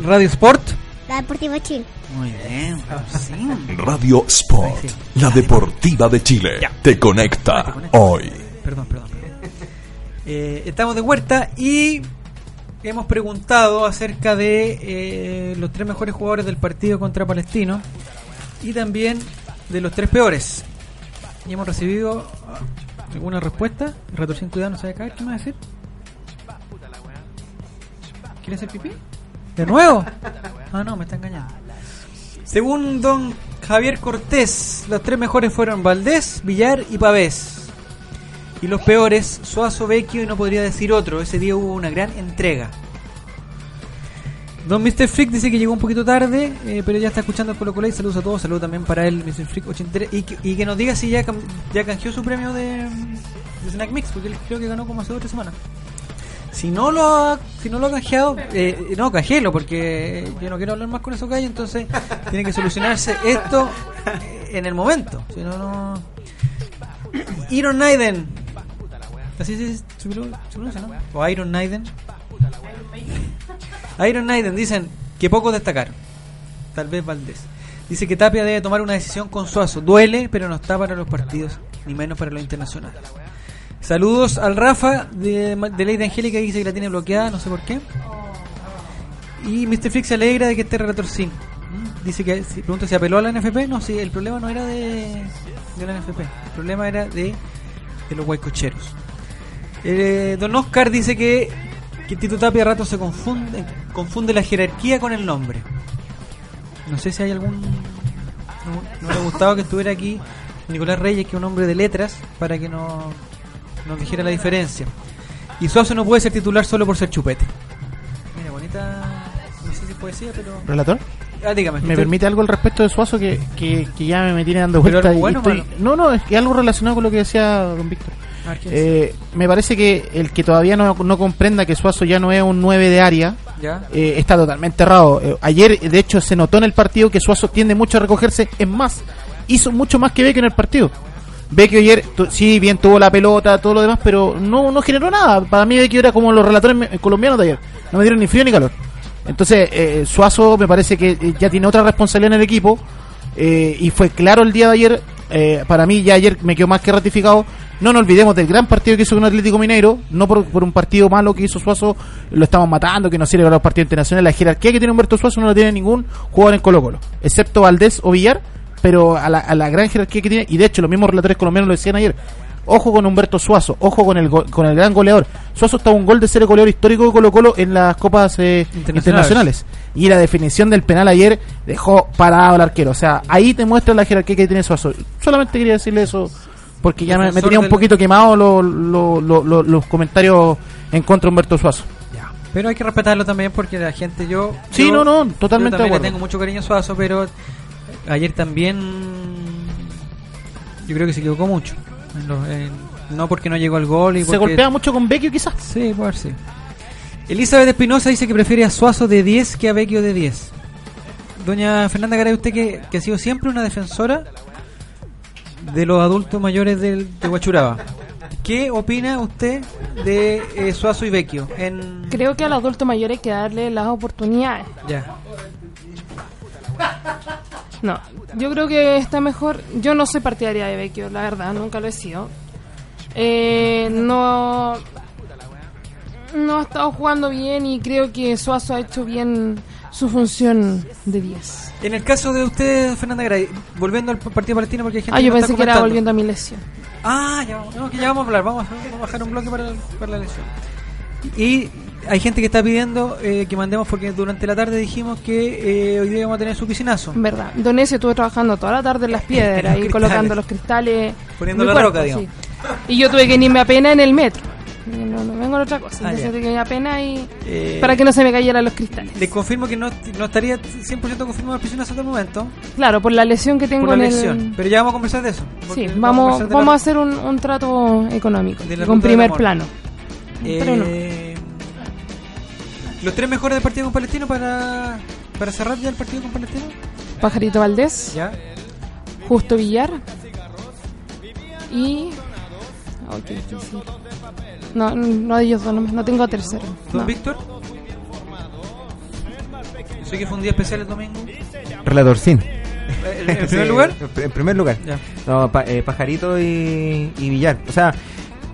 Radio Sport. La Deportiva Chile. Muy bien, sí. Radio Sport, la deportiva de Chile, te conecta hoy. Perdón, perdón, perdón. Eh, estamos de vuelta y hemos preguntado acerca de eh, los tres mejores jugadores del partido contra Palestino y también de los tres peores. Y hemos recibido alguna respuesta. Retorcín cuidado, no sabe. ¿Qué me va a decir? ¿Quiere hacer pipí? ¿De nuevo? Ah, no, me está engañando. Según don Javier Cortés, los tres mejores fueron Valdés, Villar y Pavés. Y los peores, Suazo, Vecchio y no podría decir otro. Ese día hubo una gran entrega. Don Mr. Freak dice que llegó un poquito tarde, eh, pero ya está escuchando el Colo Colo y saludos a todos. Saludos también para él, Mr. Freak 83. Y que, nos diga si ya, canjeó su premio de, Snack Mix, porque él creo que ganó como hace dos o tres semanas. Si no lo ha, si no lo ha canjeado, eh, no, canjelo, porque yo no quiero hablar más con esos gallos, entonces tiene que solucionarse esto en el momento. Si no, no. Iron Naiden. Así se, se pronuncia, ¿no? O Iron Naiden. Iron Naiden dicen que poco destacar. Tal vez Valdés. Dice que Tapia debe tomar una decisión con Suazo. Duele, pero no está para los partidos, ni menos para lo internacional. Saludos al Rafa de, de Ley de Angélica dice que la tiene bloqueada, no sé por qué. Y Mr. Flix se alegra de que esté Relator Sin. Dice que, pregunta si apeló a la NFP. No, sí, el problema no era de, de la NFP. El problema era de, de los guaycocheros. Eh, don Oscar dice que, que Tito Tapia a rato se confunde, confunde la jerarquía con el nombre. No sé si hay algún. No, no me ha gustado que estuviera aquí Nicolás Reyes, que es un hombre de letras, para que no, nos dijera la diferencia. Y Suazo no puede ser titular solo por ser chupete. Mira, bonita. No sé si es poesía, pero. ¿Relator? Ah, dígame. ¿Me permite algo al respecto de Suazo que, que, que ya me tiene dando ¿Pero vuelta? algo y bueno estoy-? No, no, es que algo relacionado con lo que decía don Víctor. A ver, ¿qué Eh, me parece que el que todavía no, no comprenda que Suazo ya no es un 9 de área Ya. eh, está totalmente errado. Eh, ayer, de hecho, se notó en el partido que Suazo tiende mucho a recogerse. Es más, hizo mucho más que Vecchio en el partido. Vecchio ayer, sí, bien tuvo la pelota, todo lo demás, pero no, no generó nada. Para mí Vecchio era como los relatores colombianos de ayer. No me dieron ni frío ni calor. Entonces, eh, Suazo me parece que eh, ya tiene otra responsabilidad en el equipo. eh, y fue claro el día de ayer eh, para mí ya ayer me quedó más que ratificado. No nos olvidemos del gran partido que hizo con Atlético Mineiro, no por, por un partido malo que hizo Suazo, lo estamos matando, que no sirve para los partidos internacionales. La jerarquía que tiene Humberto Suazo no la tiene ningún jugador en Colo Colo, excepto Valdés o Villar, pero a la, a la gran jerarquía que tiene, y de hecho los mismos relatores colombianos lo decían ayer, ojo con Humberto Suazo, ojo con el, con el gran goleador. Suazo está un gol de ser el goleador histórico de Colo Colo en las copas eh, internacionales. Y la definición del penal ayer dejó parado al arquero. O sea, ahí te muestra la jerarquía que tiene Suazo. Solamente quería decirle eso porque ya me, tenía un poquito quemado lo- lo- lo- lo- los comentarios en contra de Humberto Suazo. Pero hay que respetarlo también porque la gente, yo. Sí, yo- no, no, yo totalmente de también le tengo mucho cariño a Suazo, pero ayer también. Yo creo que se equivocó mucho. En los- en- no porque no llegó al gol y Se porque- golpea mucho con Vecchio quizás. Sí, puede ser, sí. Elizabeth Espinosa dice que prefiere a Suazo de 10 que a Vecchio de 10. Doña Fernanda Garay, usted que, que ha sido siempre una defensora de los adultos mayores del, de Huachuraba. ¿Qué opina usted de eh, Suazo y Vecchio? En... Creo que al adulto mayor hay que darle las oportunidades. Ya. No, yo creo que está mejor. Yo no soy partidaria de Vecchio, la verdad, nunca lo he sido. Eh, no, no ha estado jugando bien y creo que Suazo ha hecho bien su función de 10. En el caso de usted, Fernanda Garay, volviendo al partido palestino, porque hay gente Ah, que yo está pensé que era volviendo a mi lesión. Ah, ya, no, que ya vamos a hablar, vamos a, vamos a bajar un bloque para, para la lesión. Y hay gente que está pidiendo eh, que mandemos, porque durante la tarde dijimos que eh, hoy día vamos a tener su piscinazo. Verdad. Donesio estuvo trabajando toda la tarde en las piedras y colocando los cristales. Poniendo la cuerpo, roca, digamos. sí. Y yo tuve que irme a pena en el metro. No, no vengo a otra cosa. Ah, Entonces tuve que irme y. Eh, para que no se me cayeran los cristales. Les confirmo que no, no estaría 100% confirmado el piscinazo hasta el momento. Claro, por la lesión que tengo por la en lesión. el. Pero ya vamos a conversar de eso. Sí, vamos, vamos la- a hacer un, un trato económico. Con primer plano. Pero no. Eh, Los tres mejores del partido con Palestino para, para cerrar ya el partido con Palestino. Pajarito Valdés. Ya. Justo Villar. Y. qué difícil. No, no de ellos dos, no, no tengo tercero. Don No. Víctor. Sé que fue un día especial el domingo. Relator Sin. ¿En- en primer lugar? En primer lugar. Ya. No, pa- eh, Pajarito y, y Villar. O sea,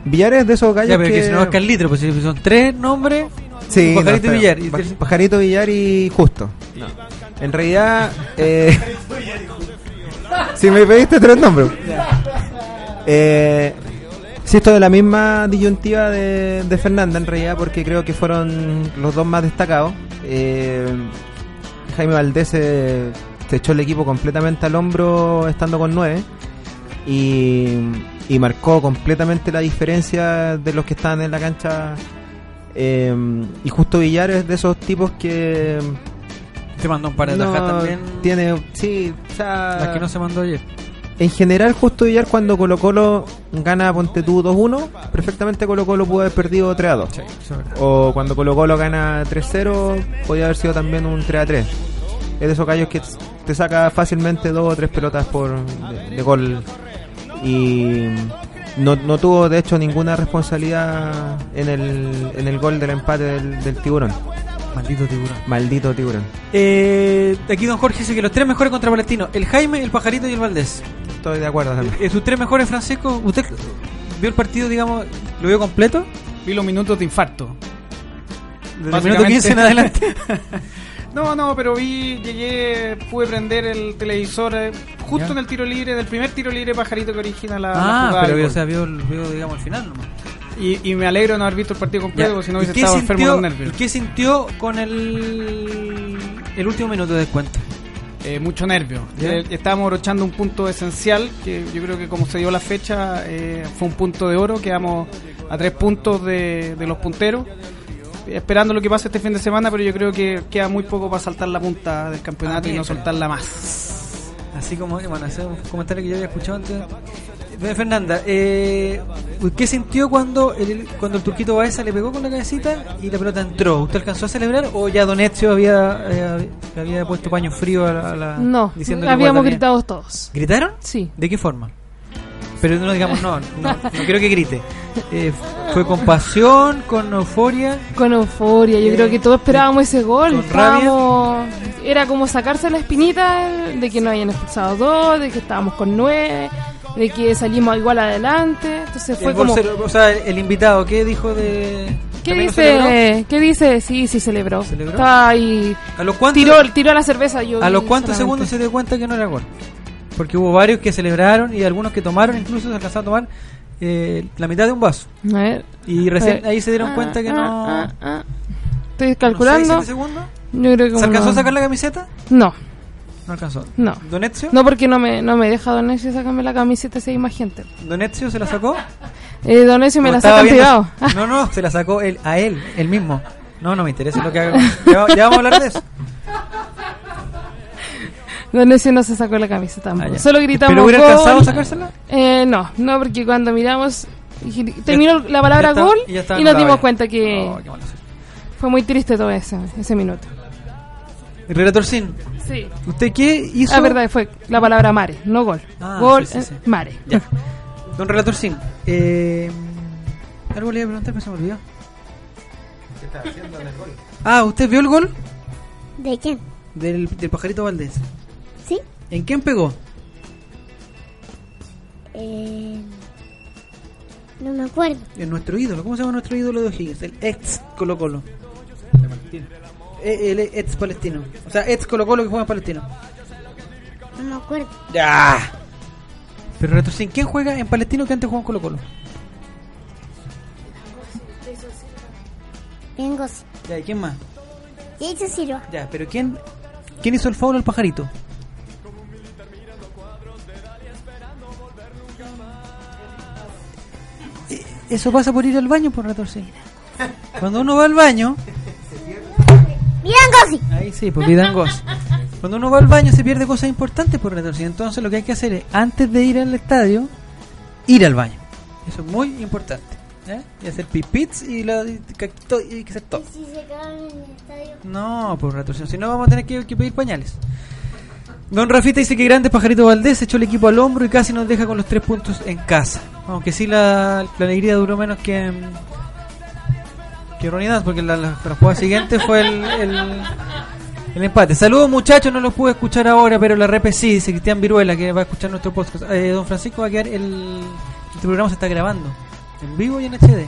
Villar es de esos gallos Ya, pero que... que si no es Carlitro, pues si son tres nombres. Sí, Pajarito no. Villar. Y Pajarito, Villar y Justo. En realidad... Eh... si me pediste tres nombres. Eh... Sí, esto de la misma disyuntiva de, de Fernanda en realidad porque creo que fueron los dos más destacados. Eh, Jaime Valdés se, se echó el equipo completamente al hombro estando con nueve y, y marcó completamente la diferencia de los que estaban en la cancha. Eh, y justo Villar es de esos tipos que Te mandó un par de tajas también. Tiene, sí, o sea, Las que no se mandó ayer. en general, justo Villar cuando Colo Colo gana Ponte tú 2-1, perfectamente Colo Colo pudo haber perdido 3-2. eso es verdad. o cuando Colo Colo gana 3-0, podía haber sido también un 3-3. Es de esos gallos que te saca fácilmente dos o tres pelotas por de, de gol. Y no, no tuvo de hecho ninguna responsabilidad en el, en el gol del empate del, del tiburón. Maldito tiburón. Maldito tiburón. Eh, aquí Don Jorge dice que los tres mejores contra Palestino: el Jaime, el Pajarito y el Valdés. Estoy de acuerdo también. Eh, ¿Sus tres mejores, Francisco? ¿Usted vio el partido, digamos, lo vio completo? Vi los minutos de infarto. Desde el minuto 15 en adelante. no, no, pero vi, llegué, pude prender el televisor eh, justo Ya. en el tiro libre, del primer tiro libre pajarito que origina la, la Ah, jugada. pero vio, o sea, vio, vio, digamos, el final nomás. y, y me alegro de no haber visto el partido completo, porque si no ¿Y hubiese estado enfermo de sintió- nervios. ¿Y qué sintió con el, el último minuto de descuento? Eh, mucho nervio. Eh, estábamos abrochando un punto esencial, que yo creo que como se dio la fecha, eh, fue un punto de oro. Quedamos a tres puntos de, de los punteros. Esperando lo que pase este fin de semana, pero yo creo que queda muy poco para saltar la punta del campeonato y no soltarla más. Así como, bueno, ese es un comentario que yo había escuchado antes. Fernanda, eh, ¿qué sintió cuando el, cuando el turquito Baeza le pegó con la cabecita y la pelota entró? ¿Usted alcanzó a celebrar o ya Don Ezio había, eh, había puesto paño frío a la, a la- No, diciendo habíamos gritado todos. ¿Gritaron? Sí. ¿De qué forma? Pero no digamos, no, no, no quiero que grite. Eh, ¿Fue con pasión, con euforia? Con euforia, yo Eh, creo que todos esperábamos ese gol. con Estábamos era como sacarse la espinita de que no habían expulsado dos, de que estábamos con nueve, de que salimos igual adelante. Entonces fue El como. o sea, el, el invitado, ¿qué dijo de...? ¿Qué dice? ¿Qué dice? Sí, sí celebró. ¿Celebró? Ahí. ¿A los cuántos, Tiró, tiró la cerveza. Yo ¿A los cuántos solamente. segundos se dio cuenta que no era gol? Porque hubo varios que celebraron y algunos que tomaron, incluso se alcanzaron a tomar eh, la mitad de un vaso. A ver. Y recién ahí se dieron ah, cuenta que ah, no... ah. Estoy calculando. Creo que ¿Se alcanzó a sacar la camiseta? No. No alcanzó. No. ¿Don Ezio? No, porque no me, no me deja Don Ezio sacarme la camiseta más gente. ¿Don Ezio se la sacó? Eh, Don Ezio me ¿O la saca privado. No, no, se la sacó él, a él, él mismo. No, no me interesa lo que haga. Ya, ya vamos a hablar de eso. Don Ezio no se sacó la camiseta tampoco. Ah, ya. Solo gritamos. ¿Pero hubiera gol. alcanzado a sacársela? Eh, no, no, porque cuando miramos. Terminó la palabra ya estaba- gol y ya nos dimos ya. cuenta que. Oh, qué fue muy triste todo ese, ese minuto. ¿El relator sin? Sí. ¿Usted qué hizo? La verdad fue la palabra mare, no gol. Ah, gol, sí, sí, sí. eh, mare. Ya. Don Relator Sim, eh, algo le iba a preguntar, pero se me olvidó. Ah, ¿usted vio el gol ¿De quién? del, del pajarito Valdés? ¿En quién pegó? Eh, no me acuerdo. En nuestro ídolo. ¿Cómo se llama nuestro ídolo de O'Higgins? El ex Colo Colo. Eh, El ex palestino. O sea, ex Colo Colo que juega en Palestino. No me acuerdo. ¡Ya! Pero Relator Sim, ¿quién juega en Palestino que antes jugó en Colo Colo? Ya, ¿y quién más? Jason Silva. Ya, pero ¿quién, quién hizo el foul al pajarito? Eso pasa por ir al baño, por retorcer. Cuando uno va al baño, Bien, Gossi. ahí sí, pues Vidangos. Cuando uno va al baño se pierde cosas importantes por retorcer. Entonces lo que hay que hacer es, antes de ir al estadio, ir al baño. Eso es muy importante. ¿eh? Y hacer pipits y, la, y, que- y que hacer todo. Si se en el estadio. No, por retorsión. Si no, vamos a tener que, que pedir pañales. Don Rafita dice que grande Pajarito Valdés echó el equipo al hombro y casi nos deja con los tres puntos en casa. Aunque sí la, alegría duró menos que que Ronidad, porque la, la, jugada siguiente fue el, el, el empate. Saludos muchachos, no los pude escuchar ahora, pero la rep sí, dice Cristian Viruela que va a escuchar nuestro podcast. Eh, don Francisco va a quedar el... Este programa se está grabando en vivo y en HD.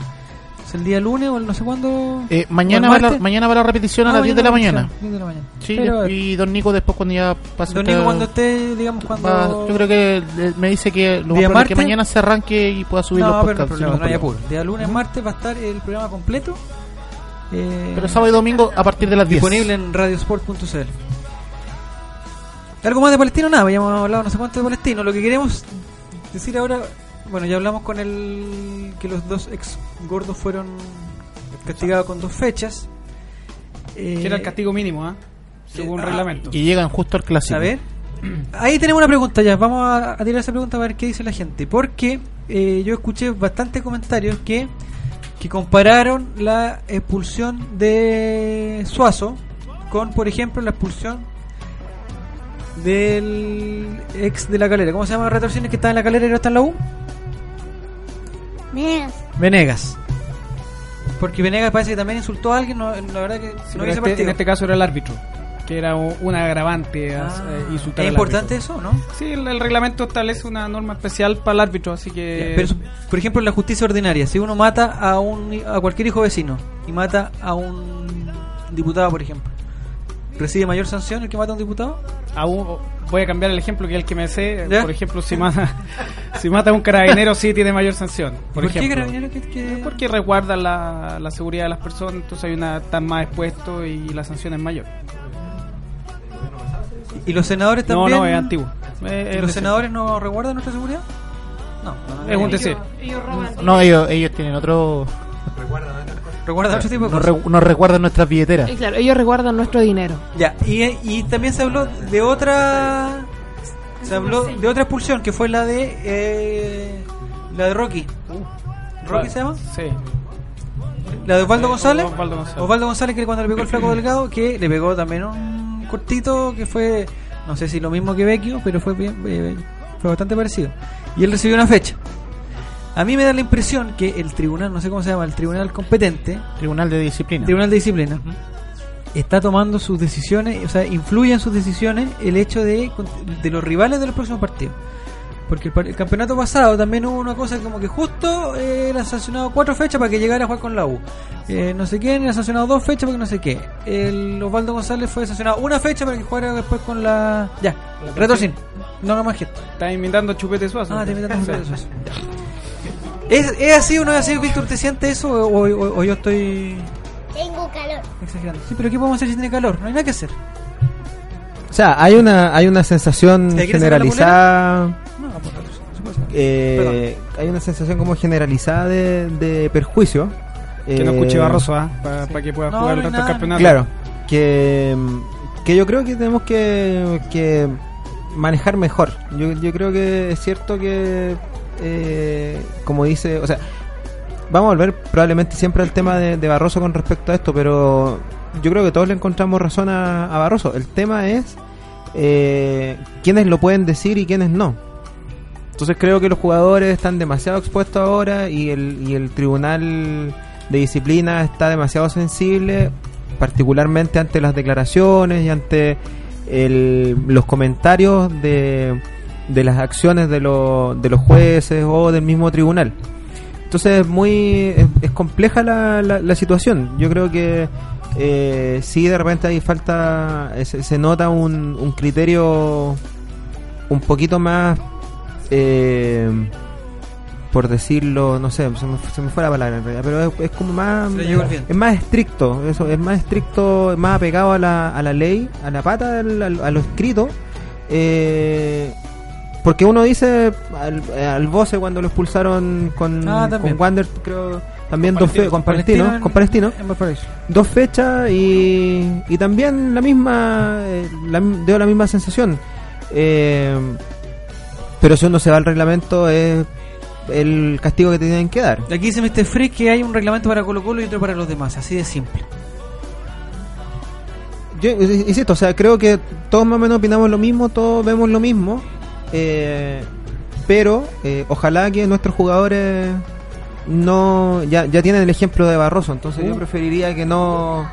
El día lunes o el no sé cuándo. Eh, ¿O mañana, va la, mañana va la repetición a Ah, las 10 de la mañana. 10 de la mañana. Sí, Pero- y Don Nico después cuando ya pase. Don Nico, cuando esté, digamos, cuando. va- yo creo que eh, me dice que lo más ¿Día probable que mañana se arranque y pueda subir no, los pero no podcasts. problema, no hay ningún apuro. Día lunes, martes va a estar el programa completo. eh, Pero sábado y domingo a partir de las 10. disponible en radiosport.cl. ¿Algo más de Palestino? Nada, ya hemos hablado no sé cuánto de Palestino. Lo que queremos decir ahora, bueno, ya hablamos con el que los dos ex gordos fueron castigados con dos fechas. Eh, Que era el castigo mínimo, ¿ah? Según ah, reglamento. Y llegan justo al clásico. A ver. Ahí tenemos una pregunta ya. Vamos a, a tirar esa pregunta a ver qué dice la gente. Porque eh, yo escuché bastantes comentarios que, que compararon la expulsión de Suazo con, por ejemplo, la expulsión del ex de la calera. ¿Cómo se llama retorsiones que está en la calera y no está en la U? Venegas. Venegas. Porque Venegas parece que también insultó a alguien. No, la verdad que Sí, no este- partido. en este caso era el árbitro, que era un agravante a- Ah, eh, insultar ¿Es al importante árbitro. eso, no? Sí, el, el reglamento establece una norma especial para el árbitro, así que... Pero, por ejemplo, en la justicia ordinaria, si uno mata a un a cualquier hijo vecino y mata a un diputado, por ejemplo, ¿recibe mayor sanción el que mata a un diputado? Aún voy a cambiar el ejemplo que es el que me sé. ¿Ya? Por ejemplo, si mata, si mata a un carabinero, sí tiene mayor sanción. Por, ¿Por qué ejemplo. carabinero que- que- Porque resguarda la, la seguridad de las personas, entonces hay una tan más expuesto y la sanción es mayor. ¿Y los senadores No, también? no, es antiguo. ¿Y Es- es ¿Los senadores no resguardan nuestra seguridad? No, no, no, Es un no. decir. No, ellos, ellos tienen otro. Recuerdan otro tipo de Nos, cosas. re- nos recuerdan nuestras billeteras. Y claro, ellos resguardan nuestro dinero. Ya, y, y también se habló de otra. Se habló de otra expulsión que fue la de. eh, la de Rocky. ¿Rocky se llama? Sí. La de Osvaldo Sí, González. Osvaldo González. Osvaldo González, que cuando le pegó el flaco delgado, que le pegó también un cortito que fue, no sé si lo mismo que Vecchio, pero fue bien, eh, fue bastante parecido. Y él recibió una fecha. A mí me da la impresión que el tribunal, no sé cómo se llama, el tribunal competente, Tribunal de Disciplina. tribunal de disciplina, está tomando sus decisiones, o sea, influye en sus decisiones el hecho de, de los rivales de los próximos partidos. Porque el, par- el campeonato pasado también hubo una cosa como que justo eh, era sancionado cuatro fechas para que llegara a jugar con la U. Eh, no sé quién era sancionado dos fechas porque no sé qué. El Osvaldo González fue sancionado una fecha para que jugara después con la... Ya, retorcin. No haga más gesto. Está imitando a Chupete Suazo. Ah, está imitando a Chupete Suazo. ¿Es, ¿Es así o no es así, Víctor? ¿Te sientes eso o, o- o yo estoy Tengo calor. exagerando? Sí, pero ¿qué podemos hacer si tiene calor? No hay nada que hacer. O sea, hay una, hay una sensación ¿Te quieres sacar la generalizada. No, por favor, eh, hay una sensación como generalizada de, de perjuicio. Que no Eh, escuche Barroso, ¿ah? Para que pueda No, jugar no el resto del campeonato. Claro, que, que yo creo que tenemos que, que manejar mejor. Yo, yo creo que es cierto que, eh, como dice, o sea, vamos a volver probablemente siempre al tema de, Barroso con respecto a esto, pero yo creo que todos le encontramos razón a, Barroso. El tema es eh, quiénes lo pueden decir y quiénes no. Entonces creo que los jugadores están demasiado expuestos ahora y el, y el tribunal de disciplina está demasiado sensible, particularmente ante las declaraciones y ante los comentarios de, de las acciones de, lo- de los jueces o del mismo tribunal. Entonces es muy es, es compleja la, la, la situación. Yo creo que eh, sí de repente ahí falta, eh, se, se nota un, un criterio un poquito más, eh, por decirlo, no sé, se me, se me fue la palabra en realidad, pero es, es como más, es más estricto, eso, es más estricto, es más apegado a la, a la ley, a la pata, del- a lo escrito. Eh, porque uno dice al, al Bose cuando lo expulsaron con, Ah, con Wander, creo, también dos fe- con Palestino Palestino, en- con Palestino, en Valparaíso. dos fechas y, y también la misma, eh, la, dio la misma sensación. Eh, pero si uno se va al reglamento es el castigo que te tienen que dar. Aquí dice Mr. Freak que hay un reglamento para Colo Colo y otro para los demás, así de simple. Yo insisto, o sea, creo que todos más o menos opinamos lo mismo, todos vemos lo mismo, eh, pero eh, ojalá que nuestros jugadores no ya, ya tienen el ejemplo de Barroso, entonces yo Uh. preferiría que no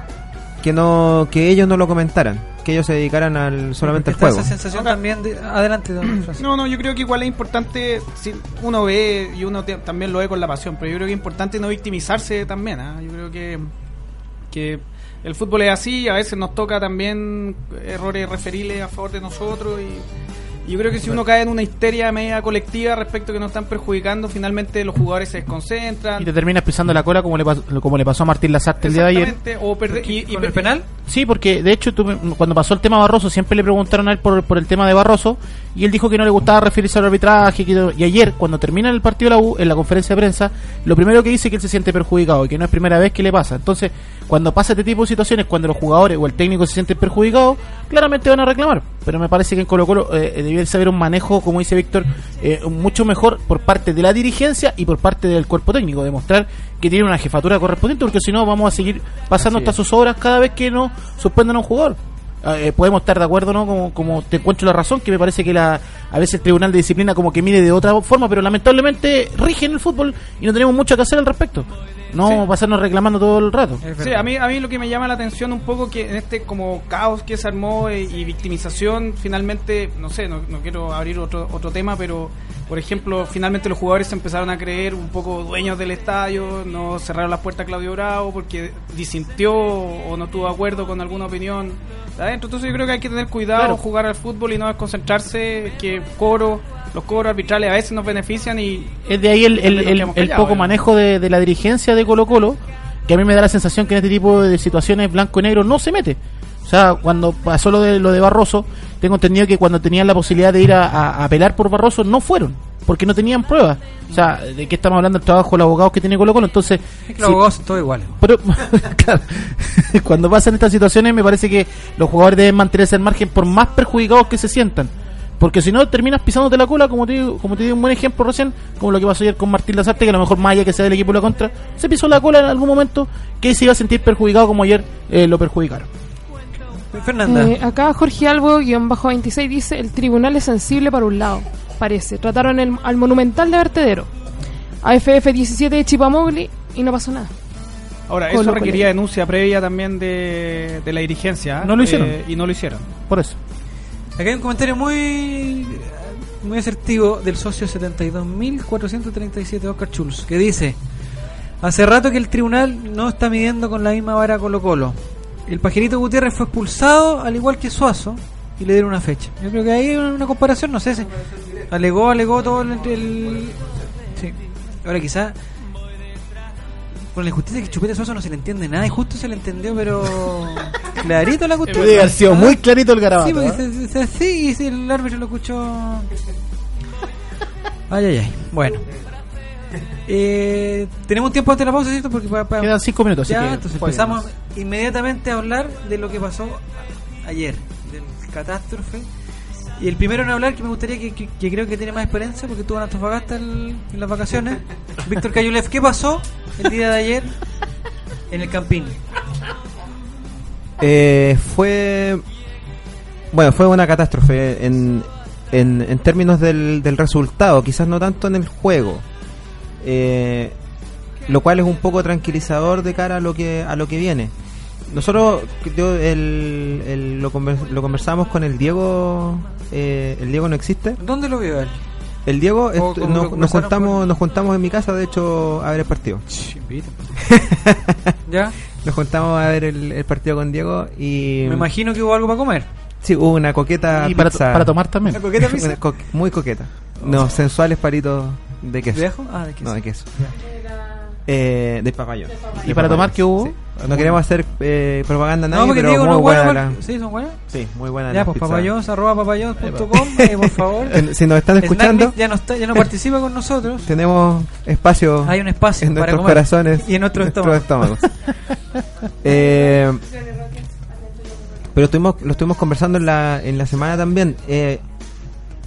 que no que ellos no lo comentaran, que ellos se dedicaran al solamente al juego. esa sensación también de... Adelante, don Francisco. No, no, yo creo que igual es importante, si uno ve y uno te- también lo ve con la pasión, pero yo creo que es importante no victimizarse también. ¿ah? Yo creo que, que el fútbol es así, a veces nos toca también errores referiles a favor de nosotros y yo creo que si uno cae en una histeria media colectiva respecto a que nos están perjudicando, finalmente los jugadores se desconcentran. Y te terminas pisando la cola como le, pasó, como le pasó a Martín Lazarte el día de ayer. O perder- y, y ¿Con el penal? Sí, porque de hecho tú me- cuando pasó el tema Barroso siempre le preguntaron a él por, por el tema de Barroso y él dijo que no le gustaba referirse al arbitraje que y ayer cuando termina el partido de la U en la conferencia de prensa lo primero que dice es que él se siente perjudicado y que no es primera vez que le pasa. Entonces cuando pasa este tipo de situaciones cuando los jugadores o el técnico se sienten perjudicados claramente van a reclamar. Pero me parece que en Colo Colo eh, debiese haber un manejo como dice Víctor eh, mucho mejor por parte de la dirigencia y por parte del cuerpo técnico demostrar que tiene una jefatura correspondiente porque si no vamos a seguir pasando Así hasta es. sus obras cada vez que no suspendan a un jugador. Eh, podemos estar de acuerdo, ¿no? Como, como te encuentro la razón, que me parece que la, a veces el Tribunal de Disciplina como que mide de otra forma, pero lamentablemente rige en el fútbol y no tenemos mucho que hacer al respecto. No Sí. pasarnos reclamando todo el rato. Sí, a mí, a mí lo que me llama la atención un poco que en este como caos que se armó eh, y victimización, finalmente, no sé, no, no quiero abrir otro, otro tema, pero por ejemplo, finalmente los jugadores se empezaron a creer un poco dueños del estadio, no cerraron las puertas a Claudio Bravo porque disintió o no tuvo acuerdo con alguna opinión de adentro. Entonces yo creo que hay que tener cuidado, Claro. jugar al fútbol y no desconcentrarse, que coro, los coros arbitrales a veces nos benefician y... Es de ahí el, el- el- poco ¿eh? manejo de, de la dirigencia de Colo Colo, que a mí me da la sensación que en este tipo de situaciones blanco y negro no se mete. O sea, cuando pasó lo de, lo de Barroso, tengo entendido que cuando tenían la posibilidad de ir a, a- a apelar por Barroso, no fueron, porque no tenían pruebas. O sea, ¿de qué estamos hablando? El trabajo de los abogados que tiene Colo Colo. Entonces, Es que si- los abogados son todos iguales. pero, claro, cuando pasan estas situaciones me parece que los jugadores deben mantenerse al margen por más perjudicados que se sientan. Porque si no terminas pisándote la cola, como te, digo- como te di un buen ejemplo recién, como lo que pasó ayer con Martín Lazarte, que a lo mejor más allá que sea del equipo de la contra, se pisó la cola en algún momento que se iba a sentir perjudicado como ayer eh, lo perjudicaron. Fernanda. Eh, acá Jorge Albo, guion bajo 26, dice, el tribunal es sensible para un lado, parece. Trataron el- al monumental de vertedero. AFF 17 de Chipamogli y no pasó nada. Ahora, eso requería denuncia previa también de, de la dirigencia. ¿eh? No lo hicieron. Eh, y no lo hicieron. Por eso. Acá hay un comentario muy muy asertivo del socio 72.437 Oscar Chulz que dice hace rato que el tribunal no está midiendo con la misma vara Colo Colo el pajerito Gutiérrez fue expulsado al igual que Suazo y le dieron una fecha yo creo que ahí hay una comparación no sé si alegó alegó todo el, el- sí. ahora quizá con la injusticia que Chupete Suazo no se le entiende nada y justo se le entendió pero clarito la cuestión Debe haber sido muy clarito el garabato. Sí, porque ¿eh? se- se- sí, y el árbitro lo escuchó. Ay, ay, ay. Bueno. Eh, tenemos tiempo antes de la pausa, ¿cierto? Porque para, para- Quedan cinco minutos, así Ya, que entonces empezamos inmediatamente a hablar de lo que pasó ayer, del catástrofe. Y el primero en hablar, que me gustaría que, creo que tiene más experiencia, porque estuvo en Antofagasta el- en las vacaciones, Víctor Cayulev. ¿Qué pasó el día de ayer en el Campín? Eh, fue. Bueno, fue una catástrofe en, en, en términos del, del resultado, quizás no tanto en el juego. Eh, lo cual es un poco tranquilizador de cara a lo que, a lo que viene. Nosotros yo, el, el- lo, conver- lo conversamos con el Diego. eh, el Diego no existe. ¿Dónde lo vio él? El Diego, ¿O estu- cómo nos, juntamos, nos juntamos en mi casa, de hecho, a ver el partido. ¿Ya? Nos juntamos a ver el, el partido con Diego y. Me imagino que hubo algo para comer. Sí, hubo una coqueta Y para, pizza. para tomar también. ¿Una coqueta pizza? Una co- muy coqueta. No, sensuales palitos de queso. ¿De ajo? Ah, de queso. No, de queso. Eh, de papayón. ¿Y De para tomar qué hubo? sí. No queremos hacer eh, propaganda a nadie, No, porque pero muy no buena la... ¿Sí, son buenas? Sí, muy buena Ya, pues pizza. papayons, arroba papayons.com, eh, por favor. Si nos están escuchando- ya no, está, ya no participa con nosotros. Tenemos espacio, Hay un espacio en para nuestros comer. corazones Y en nuestros estómagos. Eh, pero estuvimos, lo estuvimos conversando en la, en la semana también. Eh,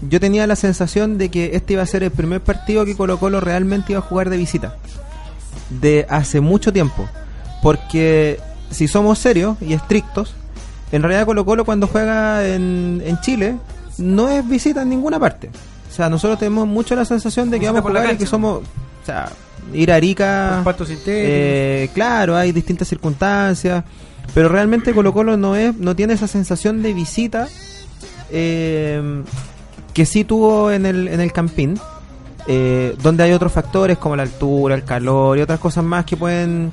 yo tenía la sensación de que este iba a ser el primer partido que Colo Colo realmente iba a jugar de visita. De hace mucho tiempo. Porque si somos serios y estrictos, en realidad Colo Colo cuando juega en, en Chile no es visita en ninguna parte. O sea, nosotros tenemos mucho la sensación de que vamos a jugar y que somos... O sea, ir a Arica... Eh, claro, hay distintas circunstancias, pero realmente Colo Colo no es, no tiene esa sensación de visita eh, que sí tuvo en el, en el Campín, eh, donde hay otros factores como la altura, el calor y otras cosas más que pueden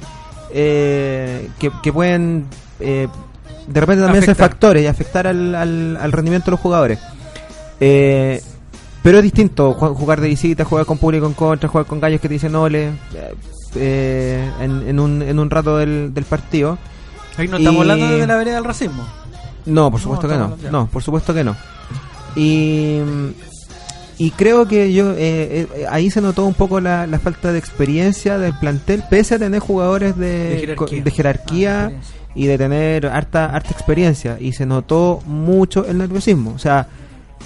eh, que, que pueden eh, de repente también ser factores y afectar al, al, al rendimiento de los jugadores. Eh, pero es distinto ju- jugar de visita, jugar con público en contra, jugar con gallos que te dicen ole eh, eh, en, en, un, en un rato del, del partido. Ahí no estamos Y- hablando de la vereda del racismo. No, por supuesto que no. No, por supuesto que no. Y, y creo que yo eh, eh, ahí se notó un poco la, la falta de experiencia del plantel, pese a tener jugadores de, De jerarquía. de jerarquía y de tener harta, harta experiencia. Y se notó mucho el nerviosismo. O sea,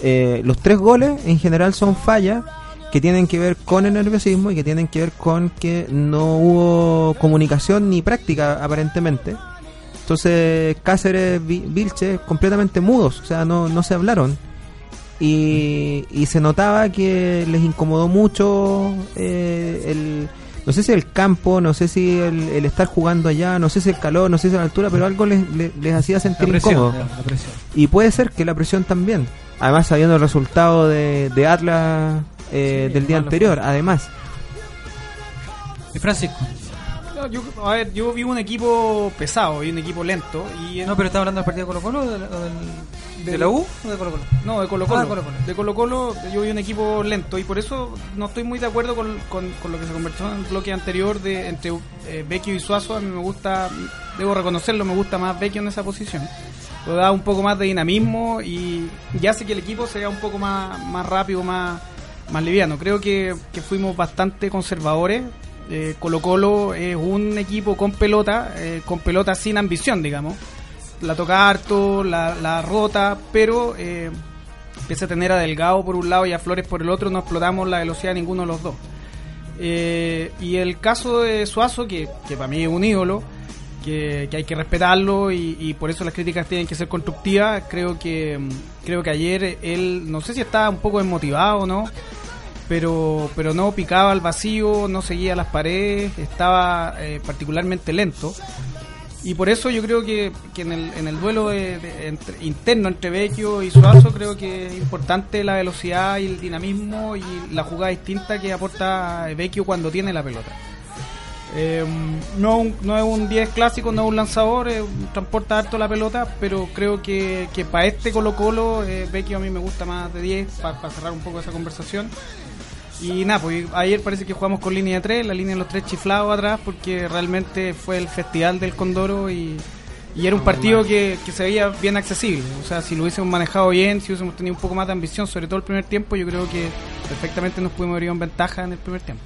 eh, los tres goles en general son fallas que tienen que ver con el nerviosismo y que tienen que ver con que no hubo comunicación ni práctica aparentemente. Entonces Cáceres, Vi- Vilche, completamente mudos, o sea, no, no se hablaron. Y, y se notaba que les incomodó mucho eh, el... No sé si el campo, no sé si el, el estar jugando allá, no sé si el calor, no sé si la altura, pero algo les, les, les hacía sentir La presión, incómodo. la- la presión. Y puede ser que la presión también. Además, sabiendo el resultado de, de Atlas eh, del día anterior, fue. además. Y Francisco. No, yo, a ver, yo vi un equipo pesado y un equipo lento. Y No, pero estaba hablando del partido de Colo Colo, o de, la- o del- de la U o de Colo Colo. No, de Colo Colo. Ah, Colo Colo. De Colo Colo yo vi un equipo lento y por eso no estoy muy de acuerdo con, con- con lo que se conversó en el bloque anterior de entre eh, Vecchio y Suazo. A mí me gusta, debo reconocerlo, me gusta más Vecchio en esa posición. Lo da un poco más de dinamismo y, y hace que el equipo sea un poco más, más rápido, más, más liviano. Creo que, que fuimos bastante conservadores. Eh, Colo Colo es un equipo con pelota, eh, con pelota sin ambición, digamos la toca harto, la, la rota, pero eh, pese a tener a Delgado por un lado y a Flores por el otro, no explotamos la velocidad de ninguno de los dos. Eh, y el caso de Suazo, que, que para mí es un ídolo, que, que hay que respetarlo y, y por eso las críticas tienen que ser constructivas, creo que, creo que ayer él, no sé si estaba un poco desmotivado o no, pero, pero no picaba al vacío, no seguía las paredes, estaba eh, particularmente lento. Y por eso yo creo que, que en, el, en el duelo interno entre Vecchio y Suazo creo que es importante la velocidad y el dinamismo y la jugada distinta que aporta Vecchio cuando tiene la pelota. No, un- no es un 10 clásico, no es un lanzador, eh, transporta harto la pelota, pero creo que, que para este Colo Colo, eh, Vecchio a mí me gusta más de 10, para cerrar un poco esa conversación. Y nada, pues ayer parece que jugamos con línea de 3, la línea de los tres chiflados atrás, porque realmente fue el festival del Condoro y, y era un partido que, que se veía bien accesible. O sea, si lo hubiésemos manejado bien, si hubiésemos tenido un poco más de ambición, sobre todo el primer tiempo, yo creo que perfectamente nos pudimos haber ido en ventaja en el primer tiempo.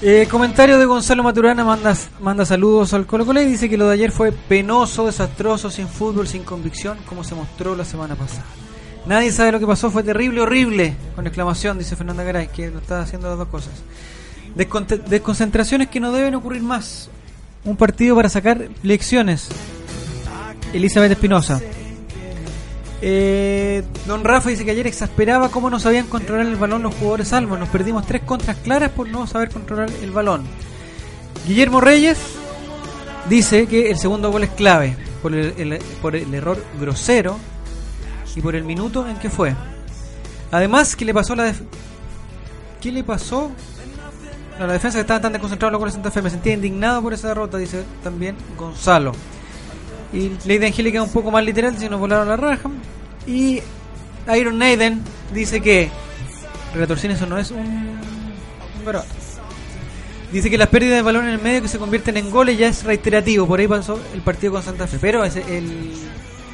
Eh, comentario de Gonzalo Maturana manda, manda saludos al Colo Colo y dice que lo de ayer fue penoso, desastroso, sin fútbol, sin convicción, como se mostró la semana pasada. Nadie sabe lo que pasó, fue terrible, horrible, con exclamación, dice Fernanda Garay, que lo está haciendo las dos cosas. Desconcentraciones que no deben ocurrir más. Un partido para sacar lecciones. Elizabeth Espinosa. Eh, don Rafa dice que ayer exasperaba cómo no sabían controlar el balón los jugadores salvos. Nos perdimos tres contras claras por no saber controlar el balón. Guillermo Reyes dice que el segundo gol es clave por el- por el error grosero y por el minuto en que fue. Además, ¿qué le pasó a la def- ¿Qué le pasó a la defensa que estaba tan desconcentrado los goles de Santa Fe? Me sentía indignado por esa derrota, dice también Gonzalo. Y Lady Angélica un poco más literal, si nos volaron la raja. Y Iron Maiden dice que Relator eso no es un, un garabato. Dice que las pérdidas de balón en el medio que se convierten en goles ya es reiterativo. Por ahí pasó el partido con Santa Fe. Pero ese, el,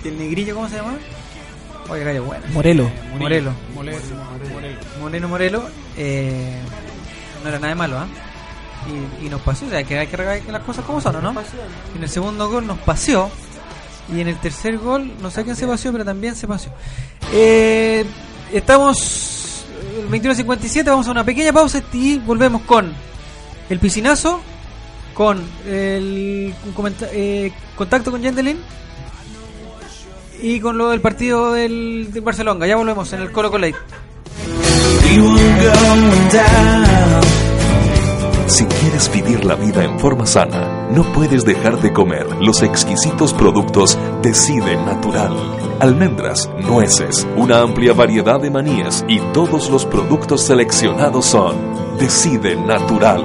el negrillo, ¿cómo se llama? Oye, gallo, bueno. Morelo. Morelo. Morelo. Morelo. Moreno Morelo. eh, no era nada de malo, ¿ah? Y, y nos paseó. O sea, que hay que regar las cosas como son, ¿o ¿no? En el segundo gol nos paseó. Y en el tercer gol, no sé quién se paseó, pero también se paseó. Eh, estamos. El 21.57, vamos a una pequeña pausa y volvemos con el piscinazo, con el eh, contacto con Yendelin y con lo del partido del, Barcelona. Ya volvemos en el Colo Colate. Si quieres vivir la vida en forma sana, no puedes dejar de comer los exquisitos productos Decide Natural. Almendras, nueces, una amplia variedad de manías y todos los productos seleccionados son Decide Natural.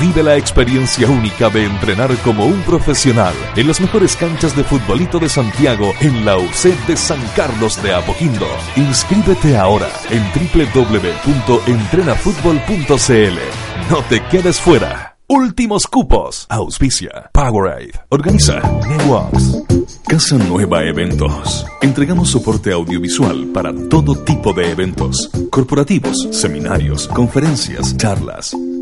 Vive la experiencia única de entrenar como un profesional en las mejores canchas de futbolito de Santiago en la UC de San Carlos de Apoquindo. Inscríbete ahora en www.entrenafutbol.cl. No te quedes fuera. Últimos cupos. Auspicia. Powerade. Organiza. Networks. Casa Nueva Eventos. Entregamos soporte audiovisual para todo tipo de eventos. Corporativos, seminarios, conferencias, charlas,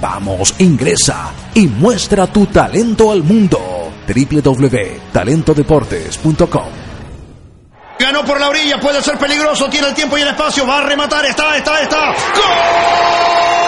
Vamos, ingresa y muestra tu talento al mundo. www.talentodeportes.com Ganó por la orilla, puede ser peligroso, tiene el tiempo y el espacio, va a rematar, está, está, está. ¡Gol!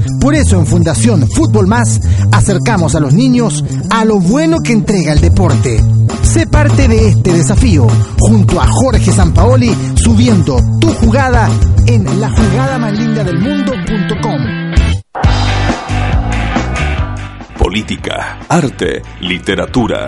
Por eso en Fundación Fútbol Más acercamos a los niños a lo bueno que entrega el deporte. Sé parte de este desafío junto a Jorge Sampaoli subiendo tu jugada en la jugada más linda del mundo.com. Política, arte, literatura,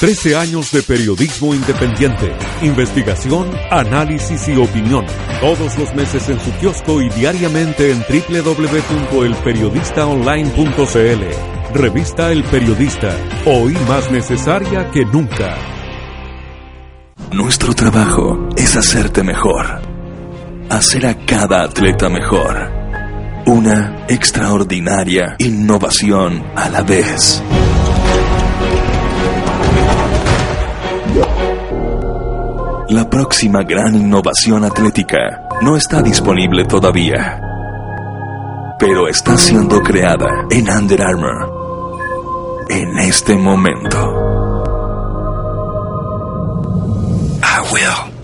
13 años de periodismo independiente, investigación, análisis y opinión. Todos los meses en su kiosco y diariamente en www.elperiodistaonline.cl. Revista El Periodista, hoy más necesaria que nunca. Nuestro trabajo es hacerte mejor, hacer a cada atleta mejor. Una extraordinaria innovación a la vez. La próxima gran innovación atlética no está disponible todavía, pero está siendo creada en Under Armour en este momento. I will.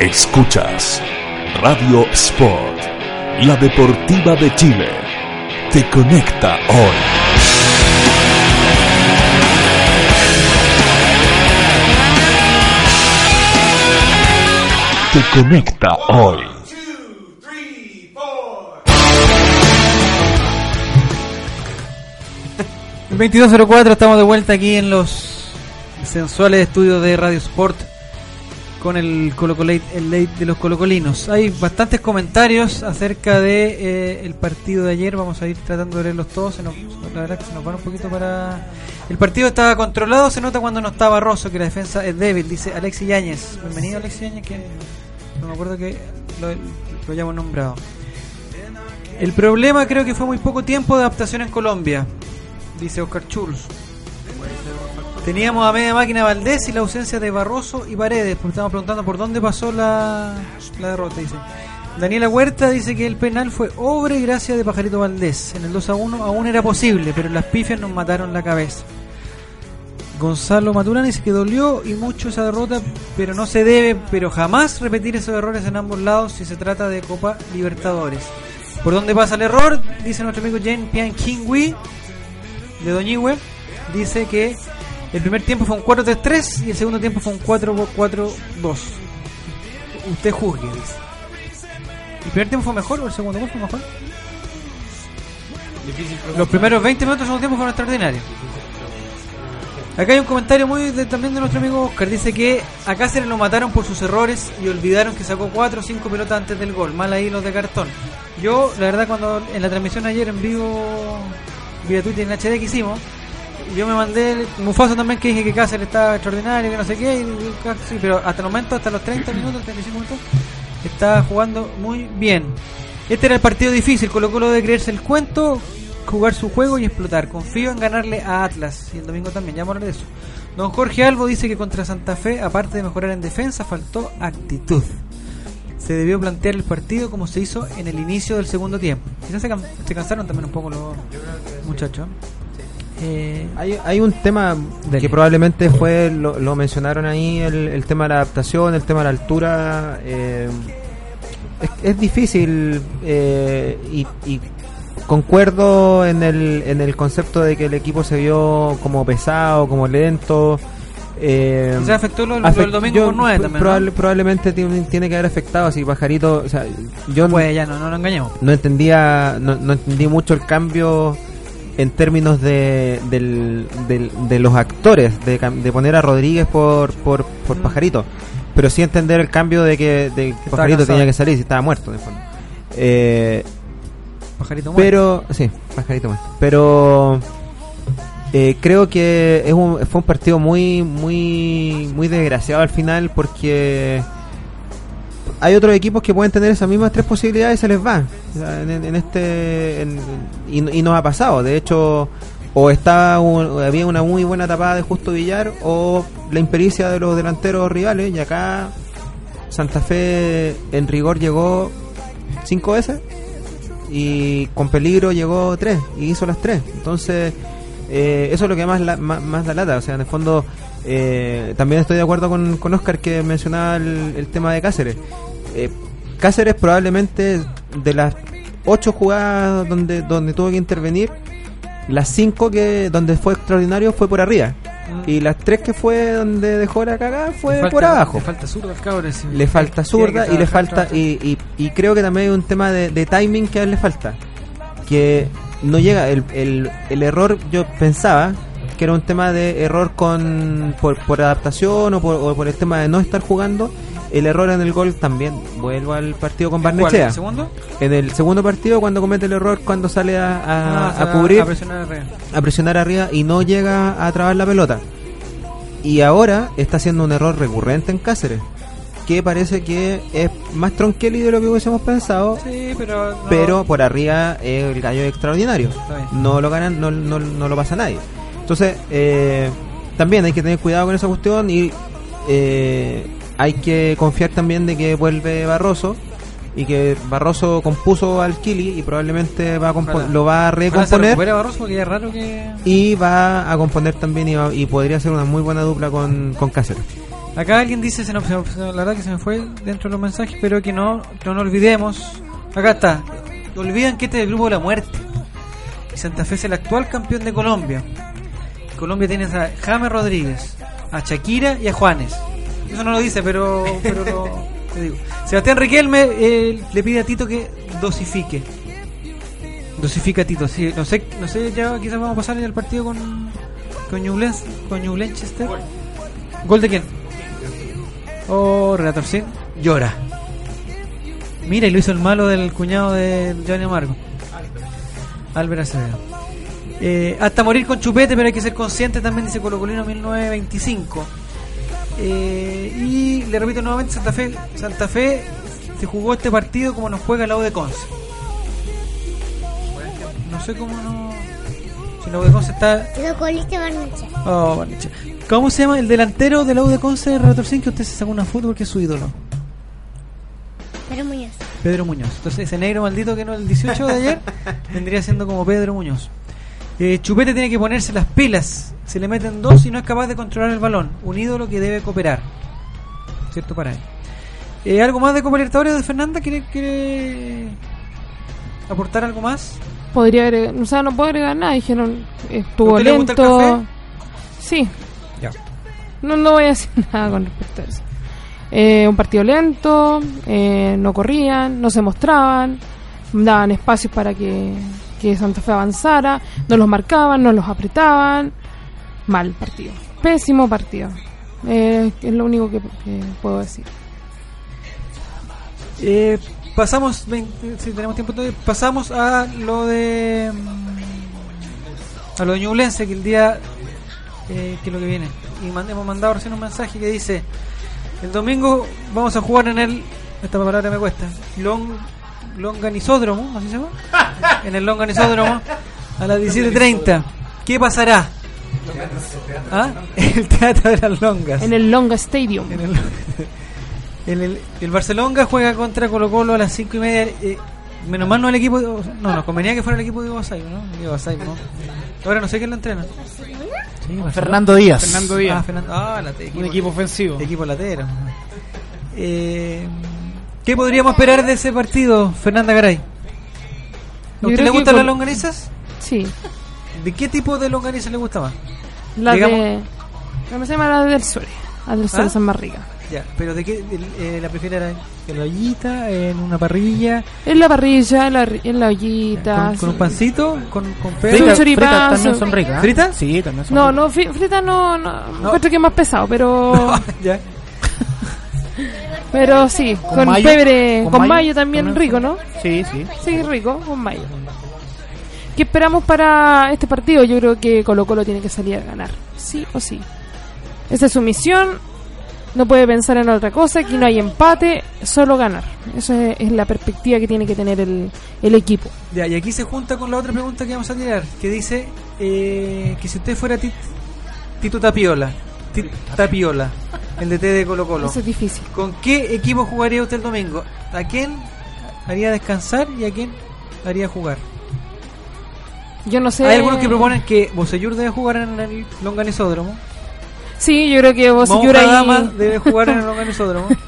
Escuchas Radio Sport, la deportiva de Chile. Te conecta hoy. Te conecta hoy. El 2204 estamos de vuelta aquí en los sensuales estudios de Radio Sport con el Colocolate, el late de los colocolinos. Hay bastantes comentarios acerca de eh, el partido de ayer. Vamos a ir tratando de leerlos todos. Se nos- la verdad que se nos van un poquito para. El partido estaba controlado. Se nota cuando no está Barroso que la defensa es débil. Dice Alexis Yáñez. Bienvenido Alexis Yáñez. No me acuerdo que lo, lo hayamos nombrado. El problema creo que fue muy poco tiempo de adaptación en Colombia. Dice Oscar Chulz. Teníamos a media máquina Valdés y la ausencia de Barroso y Paredes, porque estamos preguntando por dónde pasó la, la derrota, dice. Daniela Huerta dice que el penal fue obra y gracia de Pajarito Valdés. En el 2 a 1 aún era posible, pero las pifias nos mataron la cabeza. Gonzalo Maturana dice que dolió y mucho esa derrota, pero no se debe, pero jamás repetir esos errores en ambos lados si se trata de Copa Libertadores. ¿Por dónde pasa el error? Dice nuestro amigo Jen Pian Kingwi de Doñihue. Dice que el primer tiempo fue un 4-3-3 y el segundo tiempo fue un 4-4-2. Usted juzgue, dice. ¿El primer tiempo fue mejor o el segundo tiempo fue mejor? Los primeros 20 minutos del segundo tiempo fueron extraordinarios. Acá hay un comentario muy de- también de nuestro amigo Oscar. Dice que a Cáceres lo mataron por sus errores y olvidaron que sacó 4 o 5 pelotas antes del gol. Mal ahí los de cartón. Yo, la verdad, cuando en la transmisión ayer en vivo, vía Twitter en HD que hicimos, yo me mandé el Mufaso también que dije que Cáceres estaba extraordinario, que no sé qué. y- y pero hasta el momento, hasta los 30 minutos, 35 minutos, está jugando muy bien. Este era el partido difícil. Colo Colo de creerse el cuento, jugar su juego y explotar. Confío en ganarle a Atlas. Y el domingo también, ya vamos a hablar de eso. Don Jorge Albo dice que contra Santa Fe, aparte de mejorar en defensa, faltó actitud. Se debió plantear el partido como se hizo en el inicio del segundo tiempo. Quizás se, can- se cansaron también un poco los muchachos. Eh, Hay, hay un tema que probablemente fue, lo, lo mencionaron ahí, el, el tema de la adaptación, el tema de la altura. eh, es, es difícil eh, y, y concuerdo en el, en el concepto de que el equipo se vio como pesado, como lento. Eh, Quizás afectó lo- lo del domingo yo- con nueve también, ¿no? probable- Probablemente tiene, tiene que haber afectado, así Pajarito. O sea, yo Pues ya no, no nos engañemos. no entendía no, no entendí mucho el cambio en términos de, del, del- de los actores de, de poner a Rodríguez por, por, por Mm. Pajarito pero sí entender el cambio de que, de que Pajarito tenía que salir si estaba muerto el fondo. Eh, Pajarito muerto. pero sí Pajarito muerto pero eh, creo que es un, fue un partido muy muy muy desgraciado al final porque hay otros equipos que pueden tener esas mismas tres posibilidades y se les va. En, en este en- y, y nos ha pasado. De hecho, o estaba un- había una muy buena tapada de Justo Villar o la impericia de los delanteros rivales y acá Santa Fe en rigor llegó cinco veces y con peligro llegó tres y hizo las tres. Entonces eh, eso es lo que más, la- más, da lata. O sea, en el fondo eh, también estoy de acuerdo con, con Oscar que mencionaba el, el tema de Cáceres. Eh, Cáceres probablemente de las ocho jugadas donde, donde tuvo que intervenir, las cinco que donde fue extraordinario fue por arriba. Y las tres que fue donde dejó la cagada fue falta- por abajo. Le falta zurda al cabrón, sí. Le falta zurda y le falta y, y, y creo que también hay un tema de, de timing que a él le falta que no llega el, el, el error yo pensaba que era un tema de error con por, por adaptación o por, o por el tema de no estar jugando el error en el gol también vuelvo al partido con ¿En? Barnechea ¿El segundo? en el segundo partido cuando comete el error cuando sale a, a- Ah, a cubrir a presionar arriba. a presionar arriba y no llega a trabar la pelota. Y ahora está haciendo un error recurrente en Cáceres, que parece que es más tronqueli de lo que hubiésemos pensado, Sí, pero. no- pero por arriba eh, el gallo es extraordinario. No lo ganan, no, no, no lo pasa nadie. Entonces, eh, también hay que tener cuidado con esa cuestión y eh, hay que confiar también de que vuelve Barroso y que Barroso compuso al Kili y probablemente va a Ojalá. lo va a se recomponer recupere Barroso porque es raro que. y va a componer también y, va- y podría ser una muy buena dupla con, con Cáceres. Acá alguien dice, se nos- la verdad que se me fue dentro de los mensajes, pero que no, no nos olvidemos. Acá está. Olvidan que este es el grupo de la muerte. Y Santa Fe es el actual campeón de Colombia. Colombia tiene a James Rodríguez, a Shakira y a Juanes. Eso no lo dice, pero, pero lo, digo. Sebastián Riquelme eh, le pide a Tito que dosifique. Dosifica a Tito, sí. No sé, no sé ya quizás vamos a pasar el partido con, con, Ñublense- con Ñublenchester. ¿Gol de quién? Oh, Relator Sin llora. Mira, y lo hizo el malo del cuñado de Johnny Amargo. Álvaro Acevedo. Eh, hasta morir con chupete, pero hay que ser consciente también, dice Colo Colino 1925. Eh, y le repito nuevamente, Santa Fe, Santa Fe se jugó este partido como nos juega la U de Conce. No sé cómo no... Si la U de Conce está... Lo coliste. Oh. ¿Cómo se llama el delantero de la U de Conce, Relator Sin, que usted se sacó una foto porque es su ídolo? Pero Muñoz. Pedro Muñoz. Entonces ese negro maldito que no el 18 de ayer vendría siendo como Pedro Muñoz. Eh, Chupete tiene que ponerse las pilas. Se le meten dos y no es capaz de controlar el balón. Un ídolo que debe cooperar. ¿Cierto para él? Eh, ¿Algo más de Copa Libertadores de Fernanda? ¿Quiere, quiere... aportar algo más? Podría agregar, o sea, no puedo agregar nada. Dijeron, estuvo ¿A usted le gusta el lento. café? Sí. Ya. No, no voy a decir nada con respecto a eso. Eh, un partido lento, eh, no corrían, no se mostraban, daban espacios para que, que Santa Fe avanzara, no los marcaban, no los apretaban. Mal partido. Pésimo partido. Eh, es lo único que, puedo decir. Eh, pasamos, 20, si tenemos tiempo pasamos a lo de mm, a lo de Ñublense que el día eh, que lo que viene y mand- hemos mandado recién un mensaje que dice el domingo vamos a jugar en el esta palabra me cuesta Long Longanisódromo así se llama en el Longanisódromo a las 17.30 ¿qué pasará? ¿Ah? el teatro de las longas En el Longa Stadium. en el, el, el Barcelona juega contra Colo Colo a las 5 y media. eh, menos mal no el equipo. de- No, nos convenía que fuera el equipo de Basay, ¿no? De Basay, ¿no? Ahora no sé quién lo entrena. Sí. Fernando Díaz. Fernando Díaz. Ah, Fernando. Ah, la Un equipo ofensivo. Equipo latero. Eh, ¿Qué podríamos esperar de ese partido, Fernanda Garay? ¿A usted le gustan con- las longanizas? Sí. ¿De qué tipo de longaniza le gusta más? La Digamos- de. ¿Cómo se llama? La del Suere. La del Suere ¿Ah? son más ricas. Ya, pero ¿de qué el- eh, la prefiere era en la ollita, en una parrilla, En la parrilla, en la, ri- en la ollita. con, con un sí. pancito, con, con Sí, Fritas fritas también son ricas. ¿eh? ¿Fritas? Sí, también son No, ricas. no, fri- frita no, no, encuentro que es más pesado, pero ya. pero sí, con, mayo? pebre, ¿Con con, mayo? mayo, también rico, ¿no? Sí, sí. Sí, rico, con mayo. ¿Qué esperamos para este partido? Yo creo que Colo Colo tiene que salir a ganar, sí o sí. Esa es su misión, no puede pensar en otra cosa, aquí no hay empate, solo ganar. Esa es, es la perspectiva que tiene que tener el, el equipo. Ya, y aquí se junta con la otra pregunta que vamos a tirar, que dice eh, que si usted fuera Tit- Tito Tapiola, Tit Tapiola, el DT de Colo Colo, Eso es difícil. ¿con qué equipo jugaría usted el domingo? ¿A quién haría descansar y a quién haría jugar? Yo no sé... Hay algunos que proponen que Bosellur debe jugar en el Longanisódromo, Sí, yo creo que Monja Dama debe jugar en el Longanisódromo.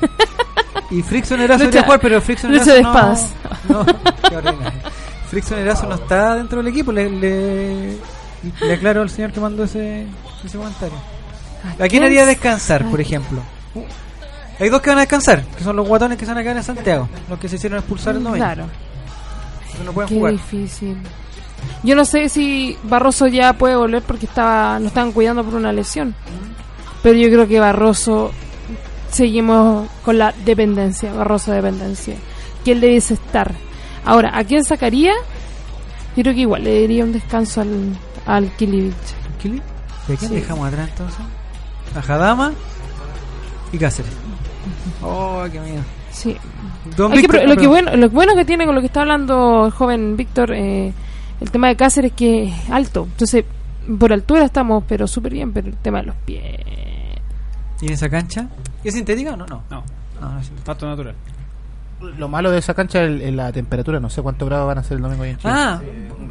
Y Frickson Erazo debería jugar, pero Frickson Erazo de no, espadas. no. Frickson Erazo no está dentro del equipo. Le, le, le aclaro al señor que mandó ese, ese comentario. ¿A quién haría descansar, por ejemplo? Hay dos que van a descansar, que son los guatones que se van a quedar en Santiago, los que se hicieron expulsar el domingo. Claro. Que no pueden Qué jugar. difícil. Yo no sé si Barroso ya puede volver porque estaba, no estaban cuidando por una lesión. Pero yo creo que Barroso seguimos con la dependencia, Barroso dependencia. Que él debe estar. Ahora, ¿a quién sacaría? Yo creo que igual le daría un descanso al, al Kilivich. ¿Kili? ¿De quién Sí. dejamos atrás entonces? A Jadama y Cáceres. Oh, qué miedo. Sí. Don Hay que Víctor, pro- lo, que bueno, lo bueno que tiene con lo que está hablando el joven Víctor, eh, el tema de Cáceres que es alto. Entonces, por altura estamos, pero súper bien, pero el tema de los pies. ¿Y en esa cancha? ¿Es sintética o no? No. No, No, no es pasto natural. Lo malo de esa cancha es el- es la temperatura. No sé cuántos grados van a ser el domingo ahí en Chile. Ah,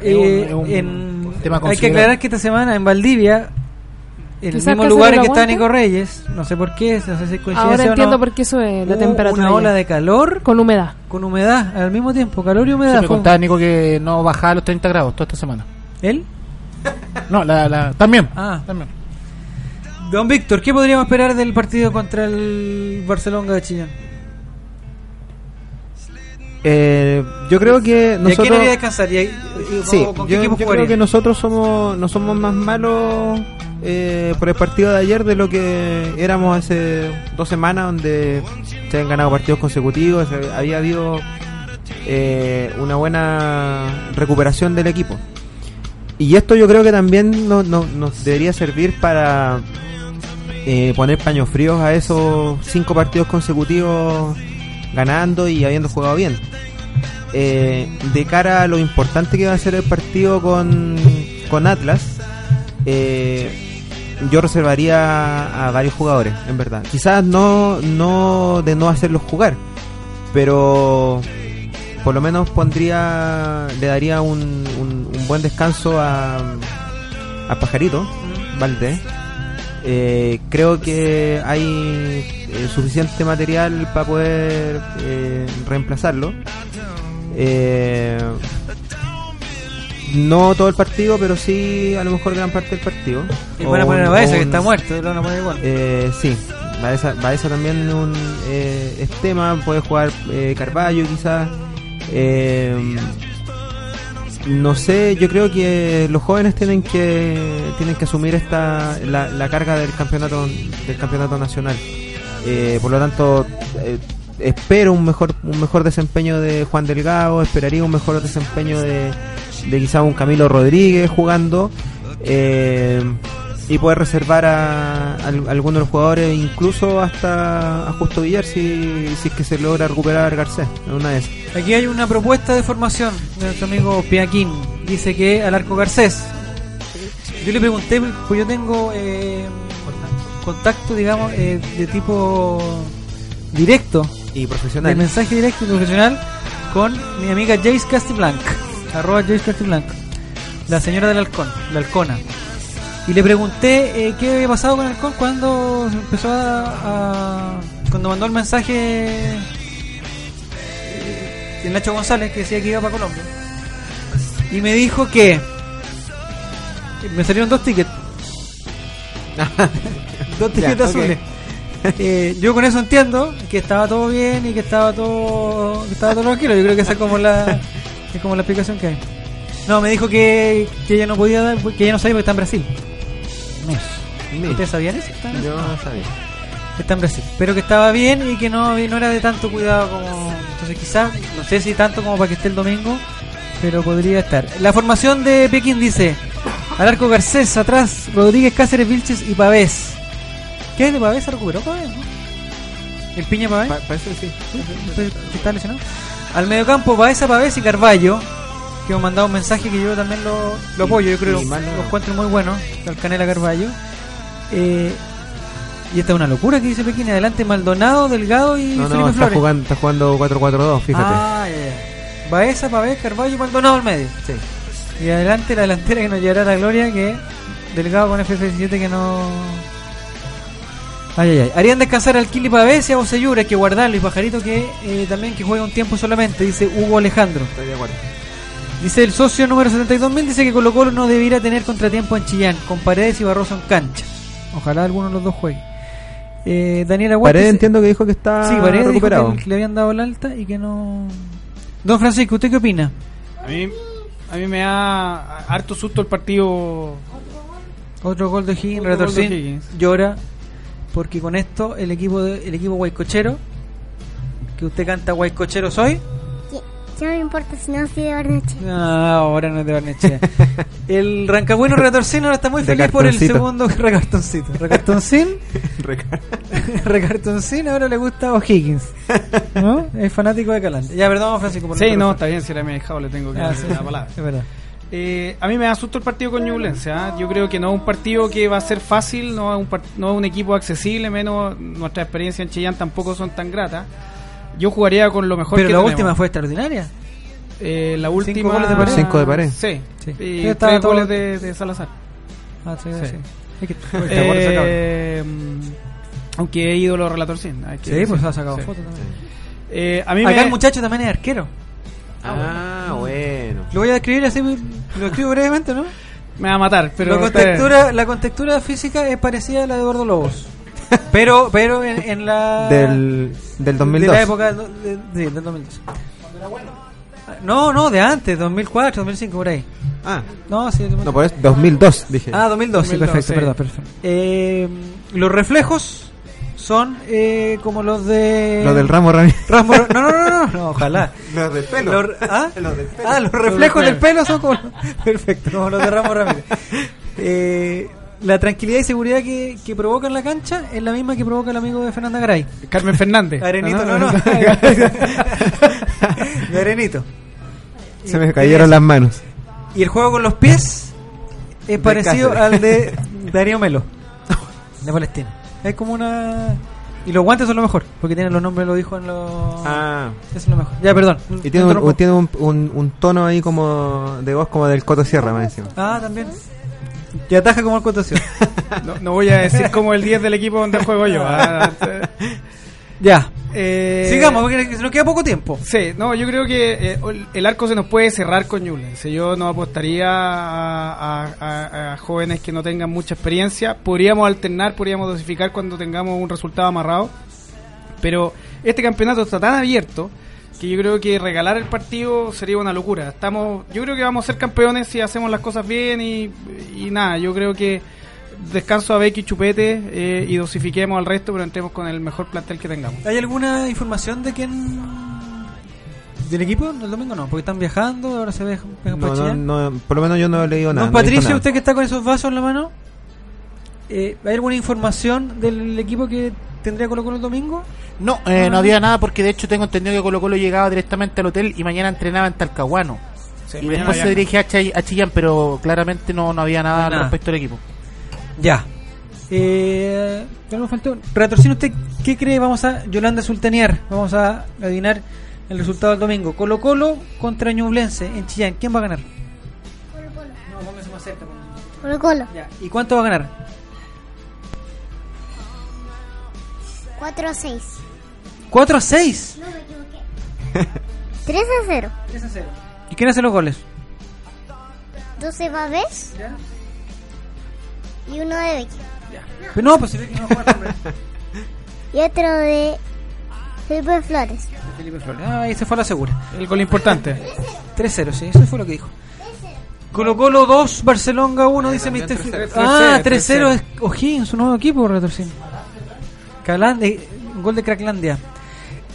Es un- eh, es un en- tema hay que aclarar que esta semana en Valdivia, en el mismo lugar en que está. Nico Reyes, no sé por qué, no sé si es coincidencia Ahora o entiendo no, por qué eso es la temperatura. una ola de calor Con humedad. con humedad al mismo tiempo, calor y Sí, humedad. me fue- contaba Nico que no bajaba a los 30 grados toda esta semana. ¿Él? No, la, la, también. Ah. también. Don Víctor, ¿qué podríamos esperar del partido contra el Barcelona de Chillán? Eh, yo creo que ¿Y a quién nosotros haría descansar? ¿Y, y- y- Sí, con qué yo, creo que nosotros somos no somos más malos eh, por el partido de ayer de lo que éramos hace dos semanas donde se han ganado partidos consecutivos, había habido eh, una buena recuperación del equipo. Y esto yo creo que también no- no- nos debería servir para eh, poner paños fríos a esos cinco partidos consecutivos ganando y habiendo jugado bien. Eh, de cara a lo importante que va a ser el partido con, con Atlas, eh, yo reservaría a varios jugadores, en verdad. Quizás no, no de no hacerlos jugar, pero por lo menos pondría, le daría un, un- un buen descanso a, a Pajarito, Valdés. Eh, creo que hay eh, suficiente material para poder eh, reemplazarlo. Eh, no todo el partido, pero sí a lo mejor gran parte del partido. Y van a poner a Baeza, que está muerto, lo van a poner igual. Eh, sí, Baeza, Baeza también un, es tema, puede jugar eh, Carballo quizás. Eh, no sé, yo creo que los jóvenes tienen que tienen que asumir esta la, la carga del campeonato del campeonato nacional. Eh, por lo tanto, eh, espero un mejor un mejor desempeño de Juan Delgado, esperaría un mejor desempeño de, de quizá un Camilo Rodríguez jugando. Eh, y poder reservar a, al- algunos de los jugadores, incluso hasta a Justo Villar, si, si es que se logra recuperar Garcés, en una de esas. Aquí hay una propuesta de formación de nuestro amigo Piaquín. Dice que al arco Garcés. Yo le pregunté, pues yo tengo eh, contacto, digamos, eh, de tipo directo. Y profesional. De mensaje directo y profesional con mi amiga Jace Castiblanc. Arroba Jace Castiblanc. La señora del halcón, la halcona. Y le pregunté eh, qué había pasado con el halcón cuando empezó a, a- Cuando mandó el mensaje eh, el Nacho González que decía que iba para Colombia. Y me dijo que me salieron dos tickets. dos tickets azules. Eh, yo con eso entiendo que estaba todo bien y que estaba todo que estaba todo tranquilo. Yo creo que esa es como la es como la explicación que hay. No, me dijo que, que ella no podía dar, que ella no sabía porque está en Brasil. Mes. ¿Ustedes sabían eso? Yo no sabía. Está en Brasil. Pero que estaba bien y que no, no era de tanto cuidado como. Entonces, quizás, no sé si tanto como para que esté el domingo, pero podría estar. La formación de Pekín dice: al arco Garcés, atrás Rodríguez, Cáceres, Vilches y Pavés. ¿Qué es de Pavés? ¿Se recuperó Pavés? no? ¿El piña Pavés? Pa- parece que sí. ¿Que está lesionado? Al mediocampo, Baeza, Pavés y Carballo. Que me mandado un mensaje que yo también lo, lo apoyo. Yo creo malo- lo encuentro muy bueno. El Canela Carballo. Eh, y esta es una locura que dice Pekín. Adelante Maldonado, Delgado y No, Felipe no, está Flores. jugando, está jugando 4-4-2, fíjate. Ah, ya. Baeza, Pavés, Carballo y Maldonado al medio. Sí. Y adelante la delantera que nos llevará a la gloria. Que Delgado con FF17 que no. Ay, ay, ay. Harían descansar al Kili Pavés y a Bocellura. Hay que guardarlo. Y Pajarito que eh, también que juega un tiempo solamente. Dice Hugo Alejandro. Estoy de acuerdo. Dice el socio número 72.000 dice que Colo Colo no debiera tener contratiempo en Chillán, con Paredes y Barroso en cancha. Ojalá alguno de los dos juegue. Eh, Daniela Huerta Paredes dice- entiendo que dijo que está Sí, Paredes dijo recuperado. que le habían dado el alta y que no... Don Francisco, ¿usted qué opina? A mí, a mí me da harto susto el partido. Otro gol de Higgins, Retorcín, llora porque con esto el equipo de, el equipo guaycochero, que usted canta guaycochero soy, Ya no me importa si no soy de Barnechea. Ah, ahora no es de Barnechea. El Rancagüino Retorcino ahora está muy feliz por el segundo recartoncito. Recartoncín. Recartoncín ahora le gusta a O'Higgins. ¿No? Es fanático de Calante. Ya, perdón, Francisco. Por Sí, no, está bien, si la me ha dejado le tengo que Ah, dar sí, la palabra. Es verdad. Eh, a mí me da susto el partido con Ñublense. ¿ah? Yo creo que no es un partido que va a ser fácil, no es un, no es un equipo accesible, menos nuestra experiencia en Chillán tampoco son tan gratas. Yo jugaría con lo mejor Pero que la tenemos. última fue extraordinaria. Eh, la última. goles de pared. Cinco de pared. Sí. Sí. Y Sí, tres todo- goles de, de Salazar. Ah, sí, Sí. Es que bueno cabrón. Eh, aunque he ido los relator sí. hay que Sí, decir. pues ha sacado Sí. fotos también. Eh, a mí Acá me... el muchacho también es arquero. Ah, bueno. Lo voy a describir así, lo escribo brevemente, ¿no? me va a matar, pero la, contextura, la contextura física es parecida a la de Eduardo Lobos. Pero, pero en, en la. Del, del 2002. De la época. de- de- sí, del 2002. No, no, de antes, 2004, 2005, por ahí. Ah, No, sí, no, por eso, 2002, dije. Ah, 2002, sí, 2002, perfecto, sí. perdón, perfecto. Eh, los reflejos son eh, como los de. Lo del Ramo Ramírez. Ramo- no, no, no, no, no, ojalá. Los del pelo. Los- ¿ah? Los del pelo. Ah, los reflejos del pelo son como. Perfecto, como los de Ramos Ramírez. Eh, la tranquilidad y seguridad que, que provoca en la cancha es la misma que provoca el amigo de Fernanda Garay. Carmen Fernández. Arenito, Ah, no, no. de Arenito. Se me cayeron las manos. Y el juego con los pies es parecido Cáceres. al de Darío Melo, de Palestina. Es como una. Y los guantes son lo mejor, porque tienen los nombres, lo dijo en los. Ah. Eso es lo mejor. Ya, perdón. Y tiene, un, tiene un, un, un tono ahí como de voz como del Coto Sierra, más encima. Ah, también. Y ataja como el cotación. No, no voy a decir como el 10 del equipo donde juego yo. ah, ya. Eh, Sigamos, porque se nos queda poco tiempo. Sí, no, yo creo que eh, el arco se nos puede cerrar con Ñublense. Yo no apostaría a, a- a- a jóvenes que no tengan mucha experiencia. Podríamos alternar, podríamos dosificar cuando tengamos un resultado amarrado. Pero este campeonato está tan abierto que yo creo que regalar el partido sería una locura. Estamos, yo creo que vamos a ser campeones si hacemos las cosas bien y, y nada, yo creo que descanso a Becky Chupete eh, y dosifiquemos al resto, pero entremos con el mejor plantel que tengamos. ¿Hay alguna información de quién del equipo el domingo no? Porque están viajando, ahora se ve No, no, no, por lo menos yo no he leído nada. Don Patricio, nada. usted que está con esos vasos en la mano, eh, ¿hay alguna información del equipo que tendría Colo Colo el domingo? No, eh, no había nada porque de hecho tengo entendido que Colo Colo llegaba directamente al hotel y mañana entrenaba en Talcahuano. Sí, y después se dirige a, Chay- a Chillán, pero claramente no, no había nada, Nada. respecto al equipo. Ya. Eh, ya nos faltó. Retorcino, ¿usted qué cree? Vamos a Yolanda Sultanear. Vamos a adivinar el resultado del domingo. Colo Colo contra Ñublense en Chillán. ¿Quién va a ganar? No, póngase más cerca. Colo Colo. ¿Y cuánto va a ganar? 4 a 6. 4 a 6. 3 a 0. 3 a 0. ¿Y quién hace los goles? 12 Babés. Y uno de Becky. Pues no, pues se ve que no juega. Y otro de Felipe Flores. Felipe Flores. Ah, ahí se fue a la segura. El gol importante. 3-0, sí, eso fue lo que dijo. Colo Colo 2, Barcelona 1, dice Mr. Ah, 3-0 es O'Higgins, su nuevo equipo, Calán- eh, gol de Cracklandia.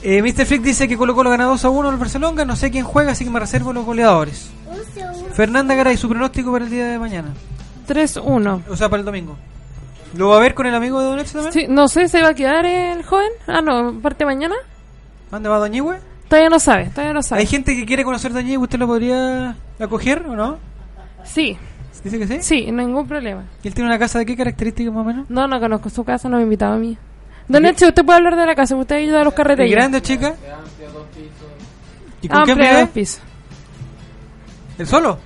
Eh, Mr. Flick dice que Colo Colo gana 2 a 1 al Barcelona, no sé quién juega, así que me reservo los goleadores. Fernanda Garay, su pronóstico para el día de mañana. 3-1. O sea, para el domingo. ¿Lo va a ver con el amigo de Don Ex también? Sí, no sé, ¿se va a quedar el joven? Ah, no, parte mañana. ¿Dónde va Doñigüe? Todavía no sabe, todavía no sabe. Hay gente que quiere conocer Doñigüe, ¿usted lo podría acoger o no? Sí. ¿Dice que sí? Sí, ningún problema. ¿Y él tiene una casa de qué características más o menos? No, no conozco su casa, no me ha invitado a mí. Don Eche, usted puede hablar de la casa, usted ayuda a los carretes. ¿Es grande chica? ¿Y con quién vive? dos pisos. ¿El solo?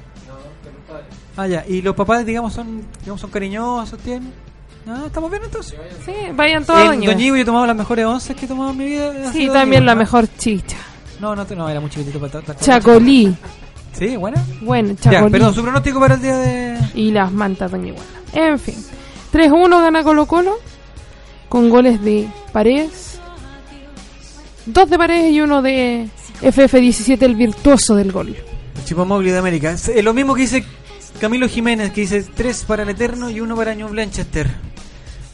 Ah, ya. ¿Y los papás, digamos, son digamos son cariñosos, tienen? Ah, ¿estamos bien entonces? Sí, vayan todos En yo he tomado las mejores once que he tomado en mi vida. ha Sí, sido también la mejor chicha. No, no, te- no, era muy chiquitito para estar- Chacolí. Sí, buena. Bueno, Ya, Chacolí. perdón, su pronóstico para el día de... Y las mantas Doña Iguala. En fin. 3-1 gana Colo Colo. Con goles de Paredes. Dos de Paredes y uno de FF17, el virtuoso del gol. El Chipomogli de América. Es lo mismo que dice Camilo Jiménez, que dice tres para el Eterno y uno para New Blanchester.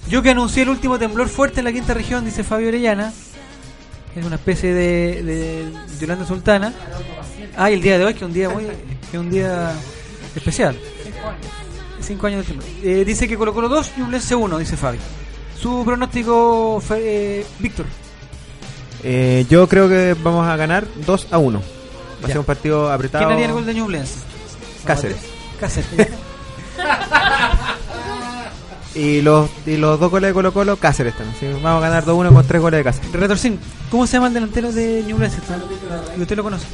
Yo que anuncié el último temblor fuerte en la quinta región, dice Fabio Orellana. Es una especie de, de Yolanda Sultana. Ah, y el día de hoy, que es un día muy, que un día especial. Cinco años de temblor. Eh, dice que colocó los dos y un uno, dice Fabio. Su pronóstico, fue, eh, Víctor. Eh, yo creo que vamos a ganar 2 a 1. Va a ser un partido apretado. ¿Quién haría el gol de Ñublense? Cáceres. Cáceres. Y los, y los dos goles de Colo Colo, Cáceres también. Sí, vamos a ganar 2-1 con tres goles de Cáceres. Retorcín, ¿cómo se llama el delantero de Ñublense? ¿Y usted lo conoce?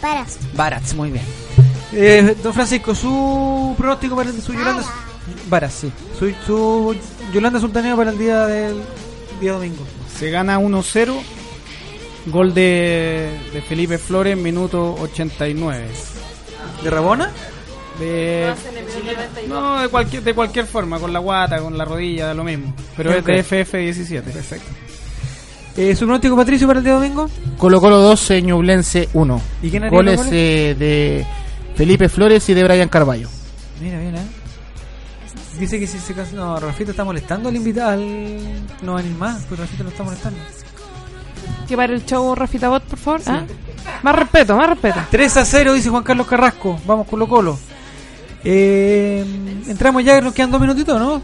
Paras. Barats, muy bien. Eh, don Francisco, su pronóstico para el, su Yolanda. Barats, sí. Su, su Yolanda Sultaneo para el día del día domingo. Se gana 1-0. Gol de, de Felipe Flores, minuto 89. ¿De Rabona? De, no, de cualquier, de cualquier forma, con la guata, con la rodilla, da lo mismo. Pero es de que- FF17. Perfecto. Eh, ¿Su pronóstico, Patricio, para el día domingo? Colo Colo 12, Ñublense 1. ¿Y quién haría Goles goles? eh, de Felipe Flores y de Brian Carballo. Mira, bien, ¿eh? Dice que si se casa. No, Rafito está molestando al invitado. Al... No va a venir más, pues Rafito lo está molestando. Que para el show Rafita Bot, por favor. ¿ah? Más respeto, más respeto. 3 a 0, dice Juan Carlos Carrasco. Vamos, Colo Colo. Eh, entramos ya, nos quedan dos minutitos, ¿no?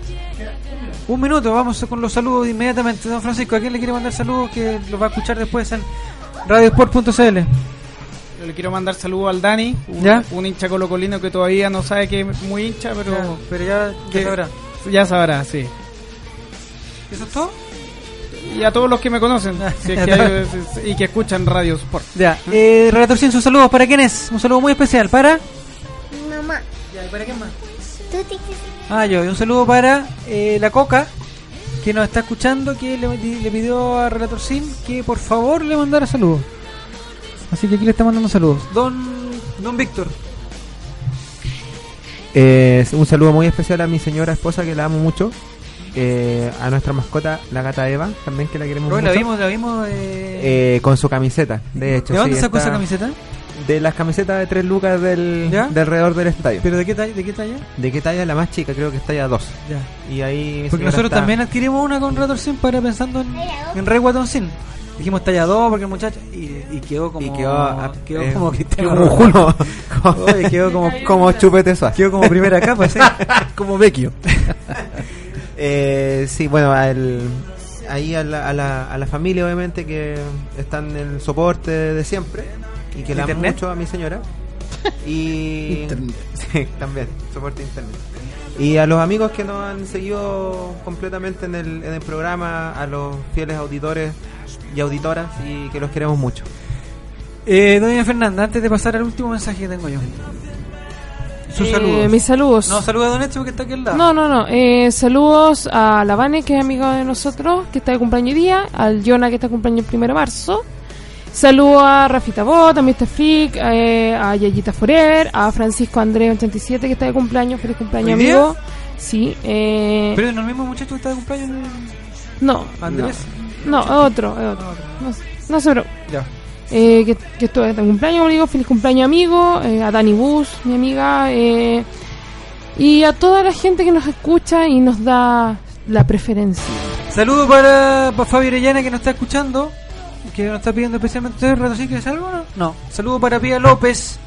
Un minuto, vamos con los saludos inmediatamente. Don Francisco, ¿a quién le quiere mandar saludos? Que los va a escuchar después en radiosport.cl. Yo le quiero mandar saludos al Dani, un, ¿Ya? un hincha colocolino que todavía no sabe que es muy hincha, pero, Ya, pero ya- ya sabrá. Ya sabrá, sí. ¿Eso es todo? Y a todos los que me conocen si es que hay- y que escuchan Radio Sport. Ya, eh, Relator 100, sus saludos. ¿Para quién es? Un saludo muy especial. ¿Para? Mi mamá. ¿para quién más? Tuti. Ah, yo. Y un saludo para eh, la Coca, que nos está escuchando que le, le pidió a Relator Sim que por favor le mandara saludos. Así que aquí le está mandando saludos. Don, don Víctor. Eh, un saludo muy especial a mi señora esposa que la amo mucho. Eh, a nuestra mascota, la gata Eva, también que la queremos Hoy mucho. la vimos, la vimos. eh, Eh, con su camiseta, de hecho. ¿De dónde sí, sacó esa camiseta? De las camisetas de tres lucas del, ¿Ya? de alrededor del estadio. ¿Pero de qué talla? ¿De qué talla? ¿De qué talla? La más chica, creo que es talla 2. Ya. Y ahí. Porque nosotros está- también adquirimos una con Relator Sim para pensando en, en Rey Guatón Sim. Dijimos talla 2 porque el muchacho. Y, y quedó como. Y quedó, quedó eh, como Cristiano como Ronaldo. Oye, quedó como. Como chupete suave. Quedó como primera capa, sí. como Vecchio. Eh, sí, bueno, al- ahí a la, a, la, a la familia obviamente que están en el soporte de siempre y que la amo mucho a mi señora. Y Internet. sí, también, soporte internet. Y a los amigos que nos han seguido completamente en el, en el programa, a los fieles auditores y auditoras y que los queremos mucho. Eh, doña Fernanda, antes de pasar al último mensaje que tengo yo. Sus Eh, saludos. mis saludos. No, saluda a Don Eche porque está aquí al lado. No, no, no. Eh, saludos a la Vane, que es amiga de nosotros, que está de cumpleaños día. Al Jonah, que está de cumpleaños el primero de marzo. Saludo a Rafita Bot, a Mr. Freak, eh, a Yayita Forer, a Francisco Andrés 87, que está de cumpleaños. Feliz cumpleaños, ¿Hoy día? amigo. Sí. Eh, Pero no el mismo muchacho que está de cumpleaños. no. Andrés. No, es otro, es otro. No, no sé, pero... Ya. Eh, que, que estuvo de cumpleaños, amigo. Feliz cumpleaños, amigo. Eh, a Dani Bus, mi amiga. eh, y a toda la gente que nos escucha y nos da la preferencia. Saludo para, para Fabio Orellana que nos está escuchando. Que nos está pidiendo especialmente. ¿Ustedes, Ratocín, quieres algo? No. no. Saludo para Pía López.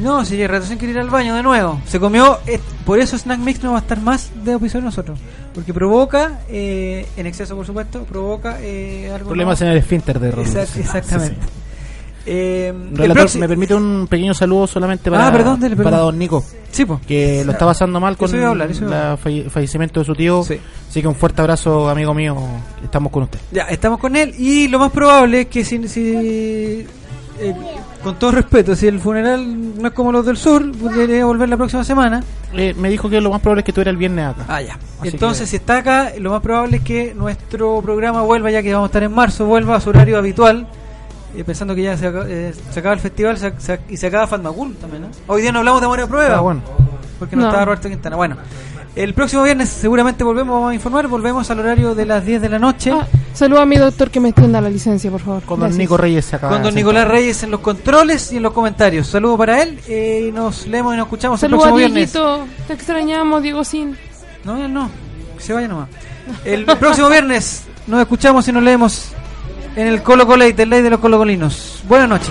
No, si Ratocín quiere ir al baño de nuevo. Se comió. eh, por eso Snack Mix no va a estar más de episodio de nosotros. Porque provoca, eh, en exceso por supuesto, provoca eh, algo. Problemas no- en el esfínter de Rodríguez. Exact- exactamente. Eh, el Relator, próximo- me permite un pequeño saludo solamente para, Ah, perdón, dele, perdón. para don Nico. Sí. Que lo está pasando mal con el fallecimiento de su tío. Así que un fuerte abrazo, amigo mío. Estamos con usted. Ya, estamos con él y lo más probable es que si, si eh, con todo respeto, si el funeral no es como los del sur, podría volver la próxima semana. Eh, me dijo que lo más probable es que tú eras el viernes acá. Ah, ya. Así Entonces, que- si está acá, lo más probable es que nuestro programa vuelva, ya que vamos a estar en marzo, vuelva a su horario habitual. eh, pensando que ya se, acaba, eh, se acaba el festival se- se- y se acaba Fatmagul también, ¿no? Hoy día no hablamos de Moria Prueba. Ah, bueno. Porque no, No. estaba Roberto Quintana. Bueno, el próximo viernes seguramente volvemos vamos a informar, volvemos al horario de las 10 de la noche. Ah, saludo a mi doctor que me extienda la licencia, por favor. Con don Gracias. Nico Reyes acaba con don Nicolás. Reyes en los controles y en los comentarios. Saludos para él. eh, y nos leemos y nos escuchamos Saludos el a próximo viernes. Dieguito. Te extrañamos, Diego Sin. No, no. Que se vaya nomás. El próximo viernes nos escuchamos y nos leemos en el Colo Colate, el ley de los colocolinos. Buenas noches.